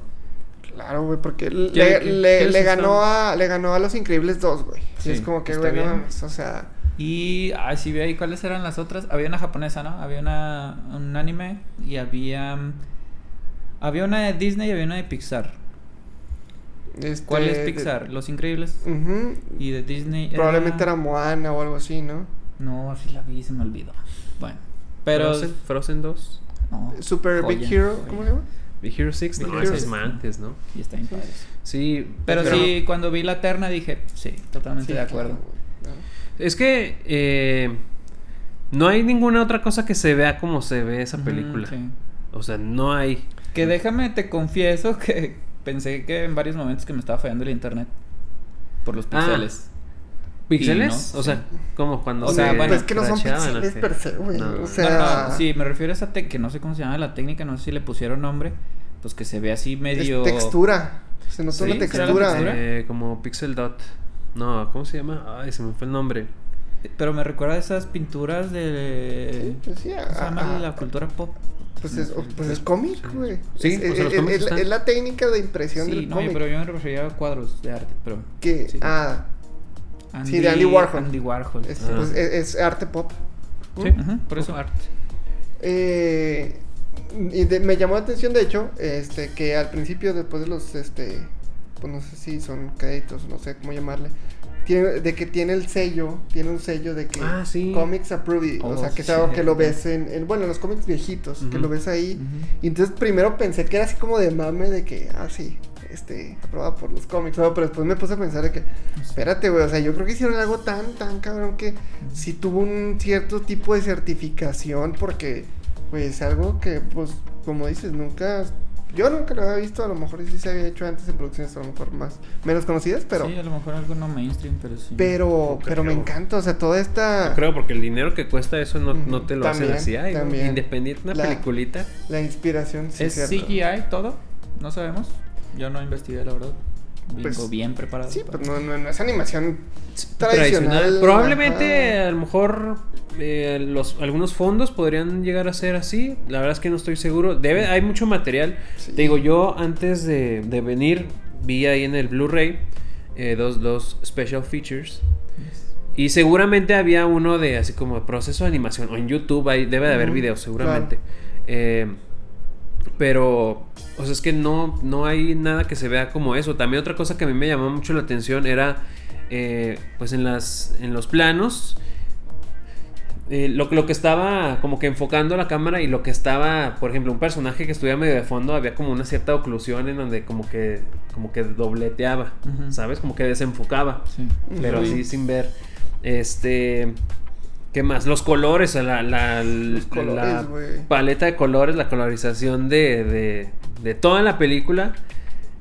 Claro, güey, porque ¿Qué- le, qué- le- qué le es ganó a le ganó a Los Increíbles 2, güey. Sí, es como que, güey, no mames, o sea, Y, ay, sí, vi ahí cuáles eran las otras. Había una japonesa, ¿no? Había una, un anime y había... Había una de Disney y había una de Pixar. este, ¿Cuál es de- Pixar? Los Increíbles. Y de Disney Probablemente era Moana o algo así, ¿no? No, así la vi, se me olvidó. Bueno, pero... Frozen, Frozen 2. No, Super Big Hero, joya. ¿cómo se llama? Big Hero 6, Big no, Hero es antes, ¿no? Y está bien padre. Sí, Pero, sí, cuando vi la terna dije, sí, totalmente Sí, de acuerdo. claro. Es que eh, no hay ninguna otra cosa que se vea como se ve esa película. sí. O sea, no hay. Que déjame, te confieso que pensé que en varios momentos que me estaba fallando el internet. Por los Ah, píxeles. No, o sí. sea, como cuando O sea, se bueno, es que no son píxeles per se, güey. No. O sea, No, no, sí, me refiero a esa te que no sé cómo se llama la técnica, no sé si le pusieron nombre, pues que se ve así es medio... textura. Se nota Sí, una ¿será la textura. textura? Eh, como Pixel Dot. No, ¿cómo se llama? Ay, se me fue el nombre. Pero me recuerda a esas pinturas de... Sí, pues sí, ¿Cómo se llama ah, la cultura pop? Pues es, pues es cómic, güey. Sí, es, o sea, los es- es- es la técnica de impresión Sí, del no, cómic. pero yo me refería a cuadros de arte, pero... que, sí. ah, Sí, de Andy Warhol. Andy Warhol. es, Ah. pues, es, es arte pop. Sí, Ujú, por eso. arte. Eh, y de- me llamó la atención, de hecho, este, que al principio, después de los, este, pues no sé si son créditos, no sé cómo llamarle, tiene, de que tiene el sello, tiene un sello de que Ah, sí. Comics Approved, o Oh, sea, que es sí, algo que lo ves en, en- bueno, en los cómics viejitos, que lo ves ahí. Y entonces primero pensé que era así como de mame, de que, ah, sí, este, aprobado por los cómics, ¿no? pero después me puse a pensar de que, espérate, güey, o sea, yo creo que hicieron algo tan, tan cabrón que sí tuvo un cierto tipo de certificación, porque, pues, algo que, pues, como dices, nunca, yo nunca lo había visto, a lo mejor sí se había hecho antes en producciones a lo mejor más, menos conocidas, pero, Sí, a lo mejor algo no mainstream, pero sí. pero, No pero me encanta, o sea, toda esta, Creo porque el dinero que cuesta eso no, no te lo también, hacen así. Ay, ¿no? también. Independiente, una La- peliculita. la inspiración, sí, ¿Es cierto. CGI todo? No sabemos. Yo no investigué, la verdad. vengo Pues, bien preparado. Sí, para- pues no, no, no es animación tradicional. tradicional. Probablemente ajá. a lo mejor eh, los algunos fondos podrían llegar a ser así. La verdad es que no estoy seguro. Debe, hay mucho material. Sí. Te digo, yo antes de, de venir vi ahí en el Blu-ray eh, dos, dos special features. Y seguramente había uno de así como proceso de animación. O en YouTube ahí debe de haber videos, seguramente. Eh, pero, o sea, es que no, no hay nada que se vea como eso. También otra cosa que a mí me llamó mucho la atención era, eh, pues en, las, en los planos, eh, lo, lo que estaba como que enfocando la cámara y lo que estaba, por ejemplo, un personaje que estuviera medio de fondo, había como una cierta oclusión en donde como que, como que dobleteaba. ¿sabes? Como que desenfocaba Sí. pero Ujú. así sin ver. Este. ¿Qué más? Los colores, la, la, colores, la güey. paleta de colores, la colorización de, de, de toda la película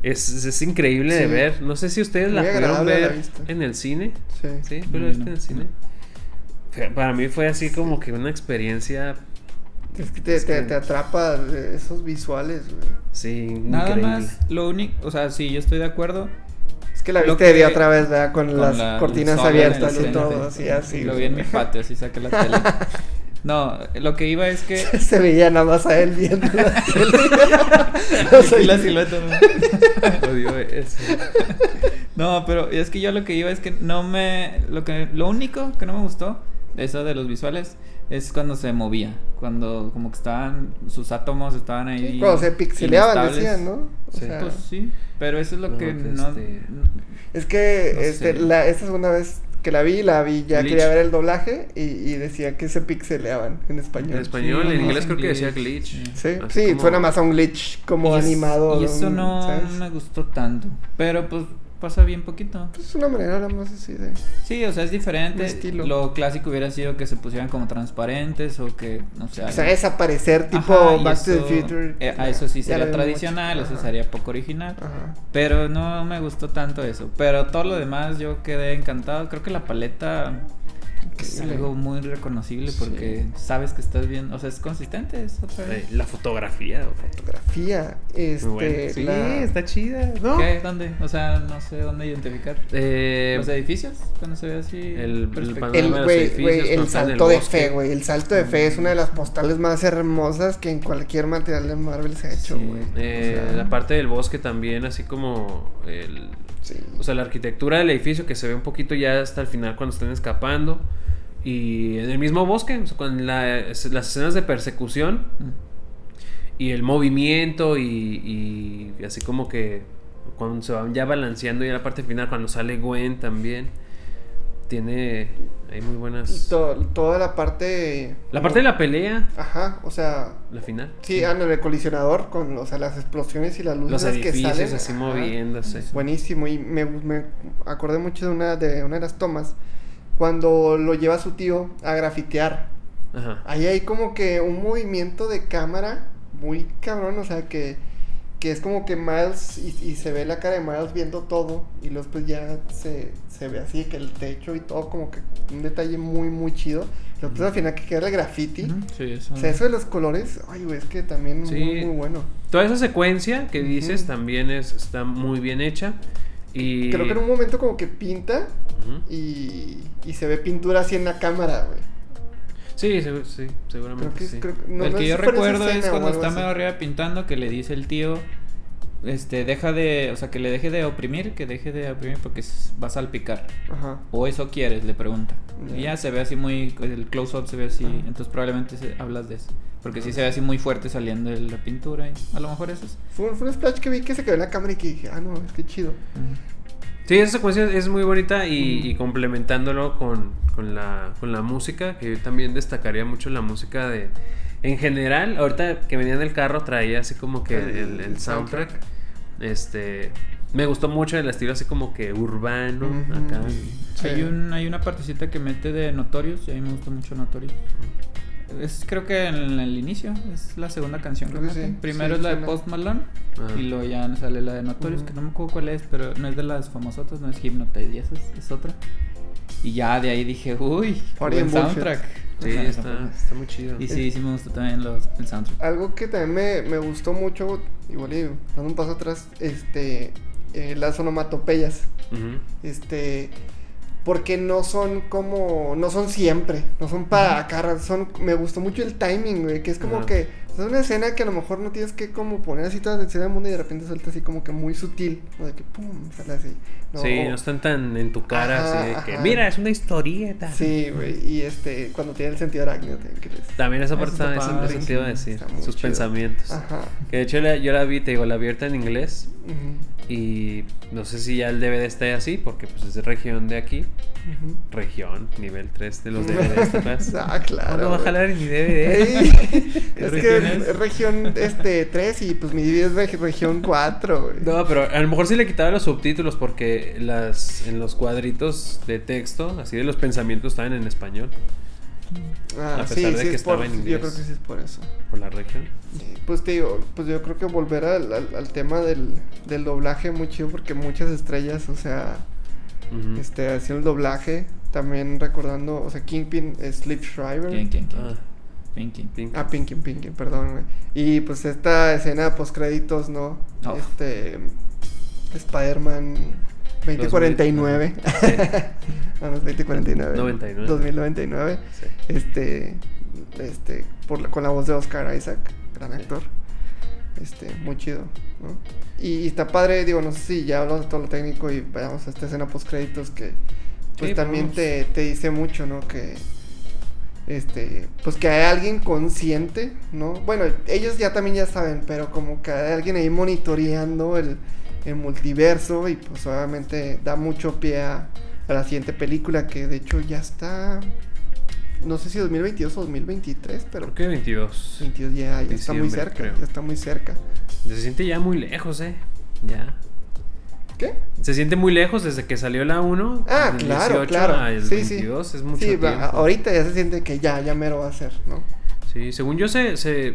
es, es increíble de ver. No sé si ustedes la pudieron la ver en el cine. Sí. ¿Sí? No, ¿Tú la yo viste no. en el cine? Para mí fue así como que una experiencia. Es que te, Es te, que- te atrapa esos visuales, güey. Sí, Nada increíble. más, lo único, o sea, sí, yo estoy de acuerdo. Que la viste de que- otra vez, ¿verdad? Con, con las la- cortinas abiertas y todo, así, así. Lo vi en mi patio, así saqué la tele. No, lo que iba es que. Se veía nada más a él viendo la tele. O sea, y la silueta. ¿no? Odio eso. No, pero es que yo lo que iba es que no me. Lo, que, lo único que no me gustó, de eso de los visuales, es cuando se movía. Cuando como que estaban. Sus átomos estaban ahí. Sí, cuando se pixeleaban, decían, ¿no? O Sí. sea, Pues sí, pero eso es lo No, que que no. este- es que no este, la, esta segunda vez que la vi, la vi, ya Glitch. quería ver el doblaje y, y decía que se pixeleaban en español. En español, Sí, en inglés creo que decía glitch. Sí, Así sí como- suena más a un glitch como y es- animado. Y eso un- no ¿sabes? me gustó tanto. Pero pues pasa bien poquito. Pues es una manera nada más así de... Sí, o sea, es diferente. Estilo. Lo clásico hubiera sido que se pusieran como transparentes o que, no sé. O sea, desaparecer tipo Ajá, Back to the Future. eh, a eso sí sería tradicional, eso sería poco original. Ajá. Pero no me gustó tanto eso. Pero todo lo demás yo quedé encantado. Creo que la paleta es algo muy reconocible porque sabes que estás bien. O sea, es consistente, es otra Eh, vez. La fotografía. Fotografía. Este. Sí, la- está chida. ¿no? ¿Qué? ¿Dónde? O sea, no sé dónde identificar. Eh, Los edificios, cuando se ve así. el- el El, de edificios, güey, el salto de fe, güey. El salto de fe es una de las postales más hermosas que en cualquier material de Marvel se ha hecho, Sí. güey. eh, O sea, la parte del bosque también, así como el, sí. o sea, la arquitectura del edificio que se ve un poquito ya hasta el final cuando están escapando. Y en el mismo bosque, o sea, con la- las escenas de persecución Mm. y el movimiento y, y así como que cuando se van ya balanceando ya la parte final, cuando sale Gwen también, tiene hay muy Y buenas... to- toda la parte. La parte de la pelea, Ajá, o sea. la final. Sí, ah, en el colisionador con o sea, las explosiones y las luces Los que edificios salen. así ajá. moviéndose. Buenísimo, y me, me acordé mucho de una, de una de las tomas cuando lo lleva su tío a grafitear. Ajá. Ahí hay como que un movimiento de cámara muy cabrón, o sea que, que es como que Miles y, y se ve la cara de Miles viendo todo y luego pues ya se, se ve así que el techo y todo como que un detalle muy muy chido. Y luego pues al final que queda el graffiti. Sí, eso. O sea, eso de los colores, ay güey, es que también Sí. muy muy bueno. Toda esa secuencia que dices también es, está muy bien hecha. Y... Creo que en un momento como que pinta y, y se ve pintura así en la cámara, güey. Sí, sí, seguramente Creo que, sí. creo que- no- el no que yo recuerdo es cuando está medio arriba pintando que le dice el tío, este, deja de, o sea, que le deje de oprimir, que deje de oprimir porque va a salpicar. Ajá. O eso quieres, le pregunta. Y ya se ve así muy, el close-up se ve así, entonces probablemente se- hablas de eso. Porque sí se ve así muy fuerte saliendo de la pintura y a lo mejor eso es. Fue, un- fue un splash que vi que se quedó en la cámara y que dije, ah, no, es que chido. Sí, esa secuencia es muy bonita y, complementándolo con, con la, con la música, que yo también destacaría mucho la música de... En general, ahorita que venía en el carro traía así como que el, el- el soundtrack. Este... Me gustó mucho el estilo así como que urbano, acá. Sí. Hay, un, hay una partecita que mete de Notorious y a mí me gusta mucho Notorious. Es creo que en el inicio es la segunda canción que Creo que sí, Primero sí, es la de. Post Malone Ah. y luego ya sale la de Notorious, que no me acuerdo cuál es, pero no es de las famosotas, no es Hypnotize y esa es, es otra. Y ya de ahí dije, uy, Party buen soundtrack. Sí, O sea, está, muy chido. Y sí, sí me gustó también los, el soundtrack. Algo que también me, me gustó mucho, igual y dando un paso atrás, este, eh, las onomatopeyas. Este. Porque no son como. No son siempre. No son para cara. Son. Me gustó mucho el timing, güey. Que es como que. Es una escena que a lo mejor no tienes que como poner así toda la atención del mundo y de repente suelta así como que muy sutil. ¿no? De que pum, sale así. ¿no? Sí, O- no están tan en tu cara Ajá, así de que, ajá. mira, es una historieta. Sí, güey. Y este. Cuando tiene el sentido arácnido también. También esa parte está está, padre, a sí, decir, sus chido. pensamientos. Ajá. Que de hecho la- yo la vi, te digo, la abierta en inglés Ujú, y no sé si ya el DVD está así porque pues es de región de aquí, región, nivel 3 de los DVDs, ¿te acuerdas? Ah, claro. No va a jalar en mi DVD. Ey, ¿Qué es que es? es región este 3 y pues mi DVD es reg- región 4, güey. No, pero a lo mejor sí le quitaba los subtítulos porque las en los cuadritos de texto, así de los pensamientos estaban en español Ah, a sí, pesar de sí que es por, estaba en yo inglés. creo que sí es por eso. por la región. Sí, Pues te digo, pues yo creo que volver al, al- al tema del, del doblaje muy chido porque muchas estrellas, o sea, este, haciendo el doblaje, también recordando, o sea, Kingpin es Liv Schreiber. ¿Quién, quién, quién? Ah, ¿Quién, quién? Pink. Ah, Pinkin, Pinkin, perdón, güey. Y pues esta escena post créditos, ¿no? Oh. Este Spider-Man 2049. Sí. Ah, no, es 2049. 99. 2099. Sí. Este este por la- con la voz de Oscar Isaac, gran actor. Este, muy chido, ¿no? Y, y está padre, digo, no sé si ya hablamos de todo lo técnico y vayamos a esta escena post créditos que pues Sí, también vamos. te, te dice mucho, ¿no? Que este, pues que hay alguien consciente, ¿no? Bueno, ellos ya también ya saben, pero como que hay alguien ahí monitoreando el, el multiverso y pues obviamente da mucho pie a, a la siguiente película que de hecho ya está, no sé si 2022 o 2023, pero ¿Por qué 22? 22 ya, ya está muy cerca, creo. ya está muy cerca. Se siente ya muy lejos, eh. Ya. ¿Qué? Se siente muy lejos desde que salió la 1. Ah, claro, 18 claro. al Sí, sí. 22 es mucho Sí, tiempo. ahorita ya se siente que ya, ya mero va a ser, ¿no? Sí, según yo se, se...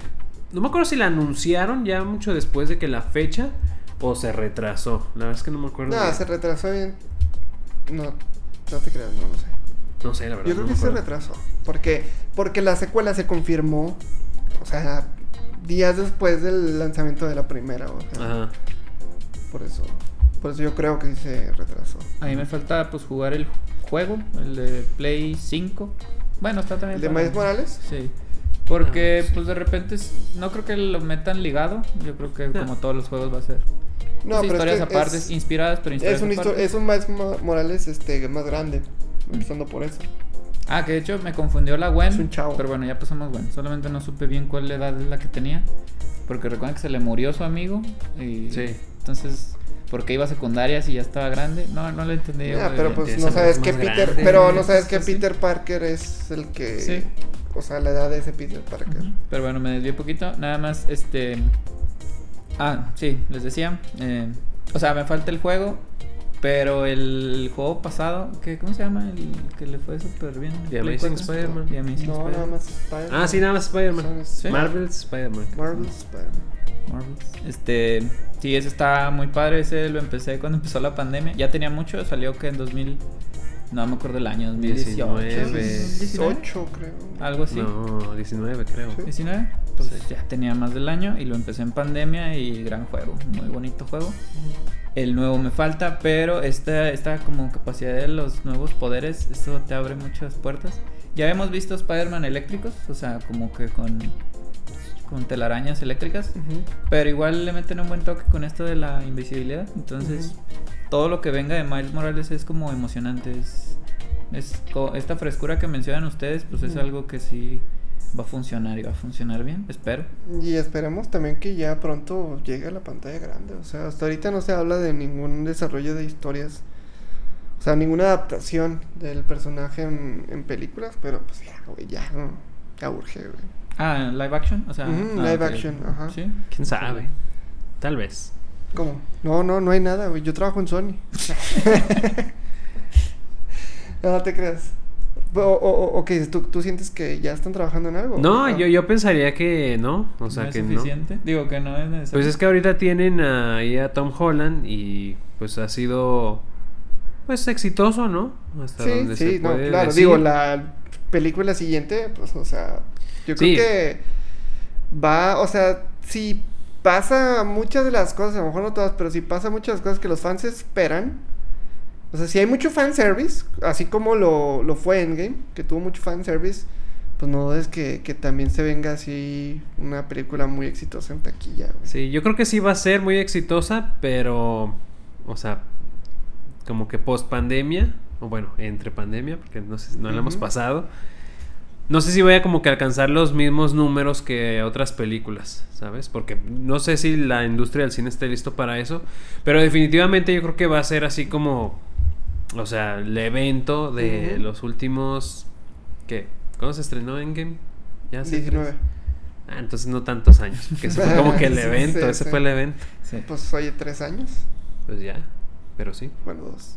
No me acuerdo si la anunciaron ya mucho después de que la fecha o se retrasó. La verdad es que no me acuerdo. Nada, bien. se retrasó bien. No, no te creas, no lo sé. No sé, la verdad. Yo creo no que se retrasó. Porque, porque la secuela se confirmó. O sea, días después del lanzamiento de la primera. O sea, Ajá. por eso. Por eso yo creo que sí se retrasó. A mí me falta pues jugar el juego, el de Play 5. Bueno, está también. ¿El de Miles Morales? Sí. Porque Ah, sí. pues de repente no creo que lo metan ligado. Yo creo que No. como todos los juegos va a ser. No, pues, pero historias es que aparte, es, inspiradas, pero historias es un, aparte. es un Mo- Morales este, más grande. Empezando por eso. Ah, que de hecho me confundió la Gwen. Es un chavo. Pero bueno, ya pasamos Gwen. Solamente no supe bien cuál edad es la que tenía. Porque recuerden que se le murió su amigo. Y Sí. Entonces, porque iba a secundaria si ya estaba grande? No, no lo entendí. Ah, pero pues no es sabes que Peter. grande, Pero no sabes que. Peter Parker es el que. Sí. O sea, la edad de ese Peter Parker. Ujú. Pero bueno, me desvié un poquito. Nada más, este. Ah, sí, les decía. eh, o sea, me falta el juego. Pero el juego pasado, ¿qué, ¿cómo se llama? El que le fue súper bien. The Amazing 4. Spider-Man. No, Spider-Man. nada más Spider-Man. Ah, sí, nada más Spider-Man. Sí. Marvel's Spider-Man. Marvel Spider-Man. Marvels. Este, sí, ese está muy padre. Ese lo empecé cuando empezó la pandemia. Ya tenía mucho, salió que en 2000. No me acuerdo el año, 2018. 19. 18, creo. Algo así. No, 19 creo. Sí. 19. Sí. ya tenía más del año y lo empecé en pandemia y gran juego, muy bonito juego. El nuevo me falta, pero esta, esta como capacidad de los nuevos poderes, esto te abre muchas puertas. Ya hemos visto Spider-Man eléctricos, o sea, como que con, con telarañas eléctricas. Ujú. Pero igual le meten un buen toque con esto de la invisibilidad. Entonces, todo lo que venga de Miles Morales es como emocionante. Es, es esta frescura que mencionan ustedes, pues es Ujú. algo que sí va a funcionar y va a funcionar bien, espero. Y esperemos también que ya pronto llegue a la pantalla grande. O sea, hasta ahorita no se habla de ningún desarrollo de historias. O sea, ninguna adaptación del personaje en, en películas. Pero pues ya, güey, ya, no, ya urge, güey. Ah, live action, o sea, ah, live action, ajá. Sí. ¿Quién sabe? Tal vez. ¿Cómo? No, no, no hay nada, güey. Yo trabajo en Sony. no, no te creas. O, o, o- ok, ¿tú, tú sientes que ya están trabajando en algo? No, yo, yo pensaría que no. O sea, no es que no. suficiente. Digo que no es necesario. Pues es que ahorita tienen ahí a Tom Holland y pues ha sido pues exitoso, ¿no? Hasta Sí, donde sí, se no, puede claro. decir. Digo, la película siguiente, pues, o sea, yo creo Sí. que va, o sea, si pasa muchas de las cosas, a lo mejor no todas, pero sí pasa muchas de las cosas que los fans esperan. O sea, si hay mucho fanservice, así como lo, lo fue Endgame, que tuvo mucho fanservice, pues no es que, que también se venga así una película muy exitosa en taquilla. güey. Sí, yo creo que sí va a ser muy exitosa, pero, o sea, como que post pandemia, o bueno, entre pandemia, porque no, sé, no la hemos pasado. No sé si voy a como que alcanzar los mismos números que otras películas, ¿sabes? Porque no sé si la industria del cine esté listo para eso, pero definitivamente yo creo que va a ser así como, o sea, el evento de los últimos, ¿qué? ¿Cuándo se estrenó Endgame? Ya hace 19. tres- Ah, entonces no tantos años, porque ese fue como que el evento, sí, ese sí. fue el evento. Sí. Pues oye, tres años. Pues ya, pero sí, Bueno, dos.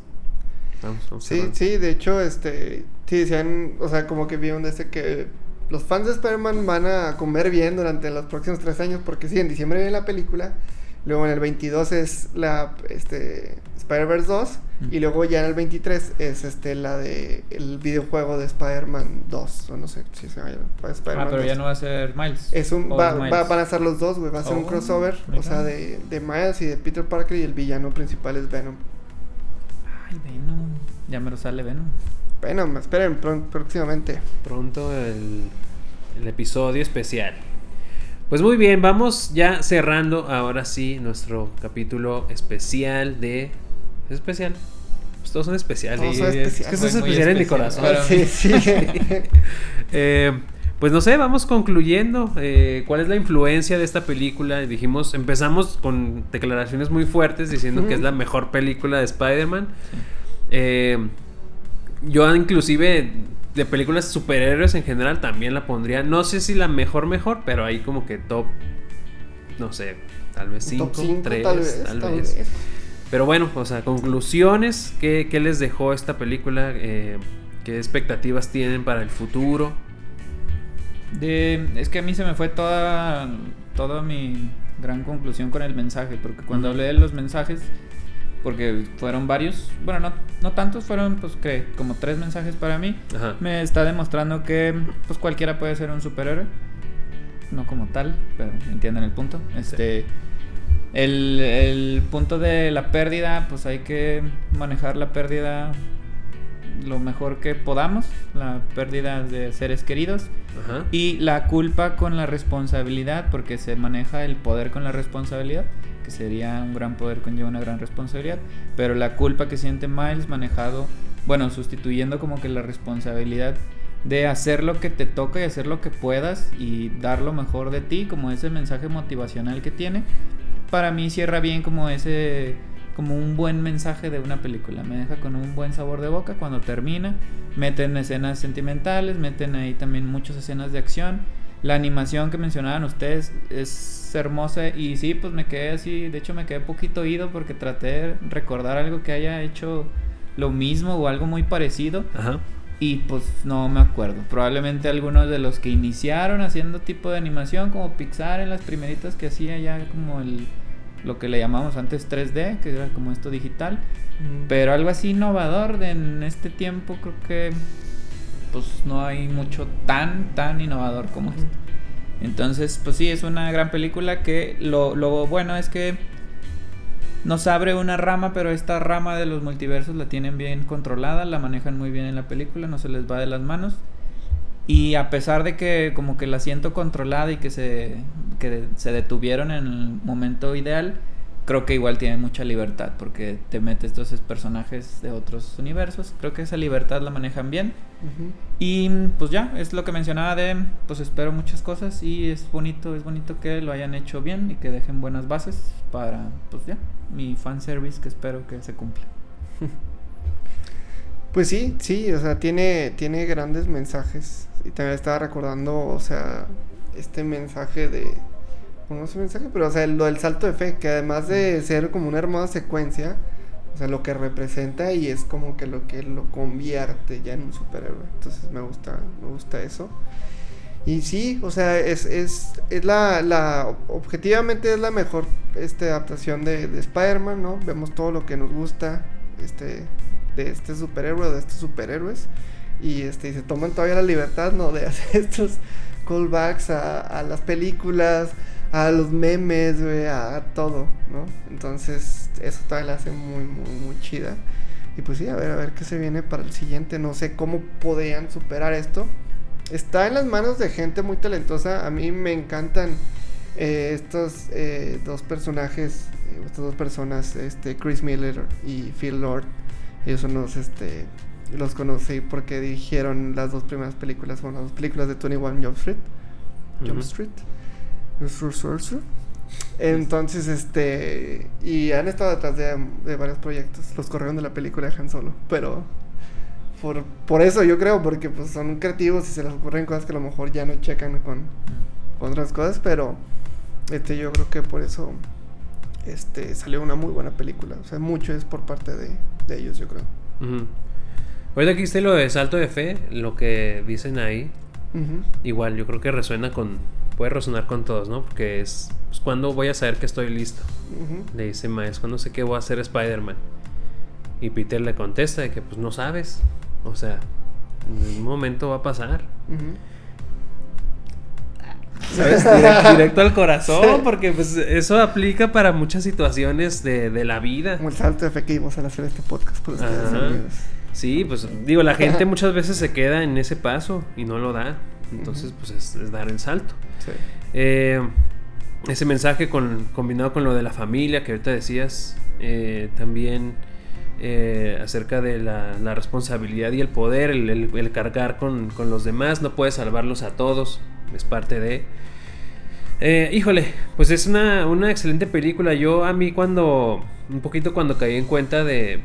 vamos, vamos. Sí, sí, de hecho, este, sí decían, o sea, como que vieron de este que los fans de Spider-Man van a comer bien durante los próximos tres años, porque sí, en diciembre viene la película, luego en el 22 es la, este, Spider-Verse 2, y luego ya en el 23 es, este, la de, el videojuego de Spider-Man 2, o no sé si se llama Spider-Man Ah, pero ya 2. no va a ser Miles. Es un, va, va- van a ser los dos, güey, va a ser un Oh, crossover, o sea, de, de Miles y de Peter Parker, y el villano principal es Venom. Ay, Venom. Ya me lo sale Venom. Venom, esperen pró- próximamente. Pronto el, el episodio especial. Pues muy bien, vamos ya cerrando ahora sí nuestro capítulo especial de... ¿Es especial? Pues todos son especiales. Todos son y- es que especiales. eso es especial en mi corazón. Pero- Sí, sí. Eh, pues no sé, vamos concluyendo. eh, ¿Cuál es la influencia de esta película? Dijimos, empezamos con declaraciones muy fuertes diciendo que es la mejor película de Spider-Man. Eh, yo inclusive de películas superhéroes en general también la pondría. No sé si la mejor mejor, pero ahí como que top, no sé, tal vez 5, Top cinco, 3, tal vez, tal tal vez. vez. Pero bueno, o sea, conclusiones, ¿qué, qué les dejó esta película? Eh, ¿Qué expectativas tienen para el futuro? De, es que a mí se me fue toda, toda mi gran conclusión con el mensaje, porque cuando Ujú. hablé de los mensajes, porque fueron varios, bueno, no, no tantos, fueron pues que como tres mensajes para mí, Ajá. me está demostrando que pues cualquiera puede ser un superhéroe, no como tal, pero entienden el punto. Este, el, el punto de la pérdida, pues hay que manejar la pérdida lo mejor que podamos, la pérdida de seres queridos. Ajá. Y la culpa con la responsabilidad, porque se maneja el poder con la responsabilidad, que sería un gran poder conlleva una gran responsabilidad, pero la culpa que siente Miles manejado, bueno, sustituyendo como que la responsabilidad de hacer lo que te toca y hacer lo que puedas y dar lo mejor de ti, como ese mensaje motivacional que tiene, para mí cierra bien como ese como un buen mensaje de una película. Me deja con un buen sabor de boca cuando termina. Meten escenas sentimentales, meten ahí también muchas escenas de acción. La animación que mencionaban ustedes es hermosa y sí, pues me quedé así, de hecho me quedé poquito oído porque traté de recordar algo que haya hecho lo mismo o algo muy parecido Ajá. y pues no me acuerdo. Probablemente algunos de los que iniciaron haciendo tipo de animación como Pixar en las primeritas que hacía ya como el lo que le llamamos antes 3D, que era como esto digital, pero algo así innovador de en este tiempo creo que pues no hay mucho tan tan innovador como esto. Entonces, pues sí, es una gran película que lo, lo bueno es que nos abre una rama, pero esta rama de los multiversos la tienen bien controlada, la manejan muy bien en la película, no se les va de las manos. Y a pesar de que como que la siento controlada y que se, que se detuvieron en el momento ideal, creo que igual tiene mucha libertad porque te metes esos personajes de otros universos. Creo que esa libertad la manejan bien. Y pues ya, es lo que mencionaba de, pues espero muchas cosas y es bonito, es bonito que lo hayan hecho bien y que dejen buenas bases para, pues ya, mi fanservice que espero que se cumpla. Pues sí, sí, o sea, tiene, tiene grandes mensajes. Y también estaba recordando, o sea, este mensaje de. Bueno, no sé mensaje, pero o sea, lo del salto de fe, que además de ser como una hermosa secuencia, o sea, lo que representa y es como que lo que lo convierte ya en un superhéroe. Entonces me gusta, me gusta eso. Y sí, o sea, es, es, es la, la, objetivamente es la mejor este, adaptación de, de Spider-Man, ¿no? Vemos todo lo que nos gusta, este, de este superhéroe, de estos superhéroes. Y este, y se toman todavía la libertad, ¿no? De hacer estos callbacks a, a las películas, a los memes, güey, a, a todo, ¿no? Entonces, eso todavía la hace muy, muy, muy chida. Y pues sí, a ver, a ver qué se viene para el siguiente. No sé cómo podrían superar esto. Está en las manos de gente muy talentosa. A mí me encantan eh, estos eh, dos personajes, eh, estas dos personas, este Chris Miller y Phil Lord. Ellos son los, este, los conocí porque dirigieron las dos primeras películas, bueno, las dos películas de 21 Jump Street. Jump. Street. Entonces, este. Y han estado detrás de, de varios proyectos. Los corrieron de la película de Han Solo. Pero. Por, por eso yo creo, porque pues son creativos y se les ocurren cosas que a lo mejor ya no checan con, con otras cosas. Pero. Este, yo creo que por eso. Este, salió una muy buena película. O sea, mucho es por parte de, de ellos, yo creo. Ahorita que hiciste lo de salto de fe, lo que dicen ahí, igual yo creo que resuena con, puede resonar con todos, ¿no? Porque es, pues, ¿cuándo voy a saber que estoy listo? Le dice Miles, ¿cuándo sé que voy a ser Spider-Man? Y Peter le contesta de que pues no sabes, o sea, en un momento va a pasar. ¿Sabes? Direct- directo al corazón, porque pues eso aplica para muchas situaciones de, de la vida. Como el salto de fe que dimos al hacer este podcast por ustedes, Ajá. amigos. Sí, pues digo, la gente muchas veces se queda en ese paso y no lo da. Entonces, pues es, es dar el salto. Sí. Eh, ese mensaje con- combinado con lo de la familia que ahorita decías, eh, también eh, acerca de la, la responsabilidad y el poder, el, el- el cargar con, con los demás, no puedes salvarlos a todos, es parte de... Eh, híjole, pues es una, una excelente película. Yo a mí cuando, un poquito cuando caí en cuenta de,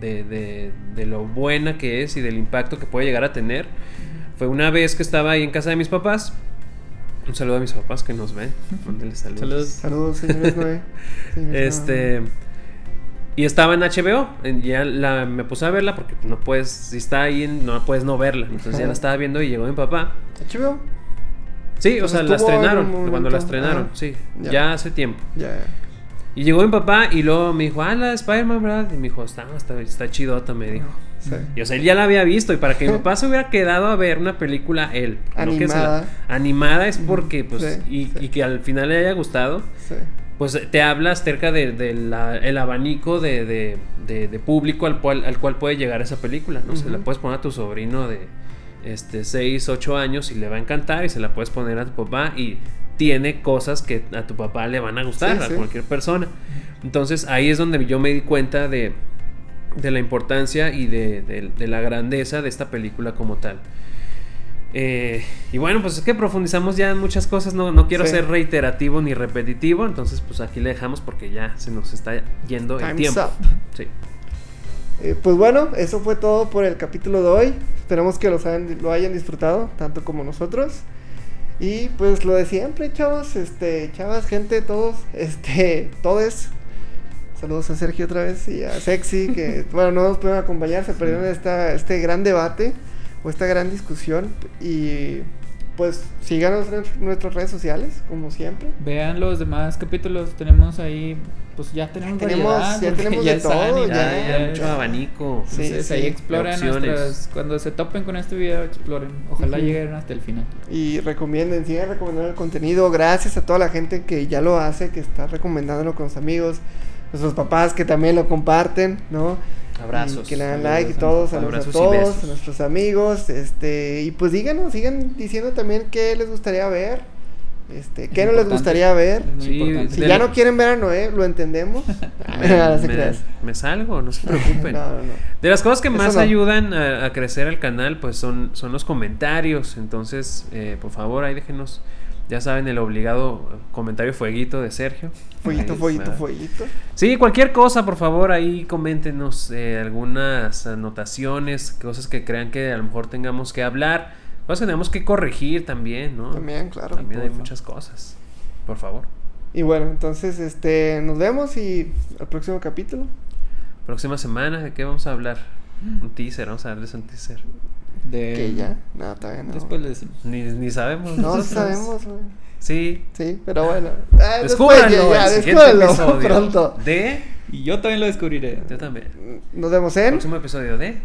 de, de- de lo buena que es y del impacto que puede llegar a tener, fue una vez que estaba ahí en casa de mis papás. Un saludo a mis papás que nos ven. Mándenles saludos. Saludos. Saludos, señores Noé. Este. Y estaba en HBO. Ya la, me puse a verla porque no puedes. Si está ahí, no puedes no verla. Entonces ya la estaba viendo y llegó mi papá. HBO. Sí, o sea, la estrenaron. Cuando la estrenaron, Ajá. sí. Ya. Ya. hace tiempo. Ya. Y llegó mi papá y luego me dijo, ah, la de Spider-Man, ¿verdad? Y me dijo, está, está, está chidota, me dijo. Sí. Y o sea, él ya la había visto. Y para que mi papá se hubiera quedado a ver una película él. no que se la- Animada. animada es porque, pues, Sí, y, que al final le haya gustado. Pues te habla acerca del de, abanico de, de- público al cual, al cual puede llegar esa película, ¿no? Se la puedes poner a tu sobrino de este 6, 8 años y le va a encantar y se la puedes poner a tu papá y tiene cosas que a tu papá le van a gustar, Sí, a sí. cualquier persona. Entonces ahí es donde yo me di cuenta de, de la importancia y de, de- de la grandeza de esta película como tal. Eh, y bueno, pues es que profundizamos ya en muchas cosas, no, no quiero Sí. ser reiterativo ni repetitivo, entonces pues aquí le dejamos porque ya se nos está yendo el tiempo. up. Sí. Eh, pues bueno, eso fue todo por el capítulo de hoy. Esperamos que los hayan- lo hayan disfrutado, tanto como nosotros. Y pues lo de siempre, chavos, este, chavas, gente, todos, este, todes. Saludos a Sergio otra vez y a Sexy, que bueno, no nos pueden acompañar, se perdieron esta, este gran debate o esta gran discusión. Y pues síganos en nuestras redes sociales, como siempre. Vean los demás capítulos. Tenemos ahí. Pues ya tenemos. tenemos- variedad, ya tenemos de es todo, Ya, ya, ya mucho abanico. Sí, Entonces sí, ahí exploren nuestras. Cuando se topen con este video, exploren. Ojalá Ujú. lleguen hasta el final. Y recomienden, sigan recomendando el contenido. Gracias a toda la gente que ya lo hace, que está recomendándolo con sus amigos, nuestros papás que también lo comparten, ¿no? Abrazos. Y que le dan like y a todos, saludos a todos, besos. a nuestros amigos, este, y pues díganos, sigan diciendo también qué les gustaría ver, este, qué Es no les gustaría ver. Sí. Si ya no quieren ver a Noé, lo entendemos. Me, se me- salgo, no se preocupen. No, no, no. De las cosas que Eso más no. ayudan a, a crecer el canal, pues son, son los comentarios. Entonces, eh, por favor, ahí déjenos, ya saben, el obligado comentario fueguito de Sergio. Fueguito, Ahí fueguito, fueguito. Sí, cualquier cosa, por favor, ahí coméntenos eh, algunas anotaciones, cosas que crean que a lo mejor tengamos que hablar, cosas que tenemos que corregir también, ¿no? También, claro. También hay muchas cosas. Por favor. Y bueno, entonces, este, nos vemos y al próximo capítulo. Próxima semana, ¿de qué vamos a hablar? Un teaser, vamos a darles un teaser. De, Que ya, no, todavía no. Después le decimos. Ni, ni sabemos. No nosotros. sabemos, güey. Sí. Sí, pero bueno. Ah, después, Descúbranlo, ya, ya, el siguiente descúbranlo episodio pronto. De. Y yo también lo descubriré. Yo también. Nos vemos en Próximo episodio de.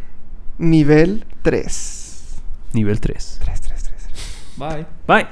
nivel 3. Nivel 3. 3, 3, 3. Bye. Bye.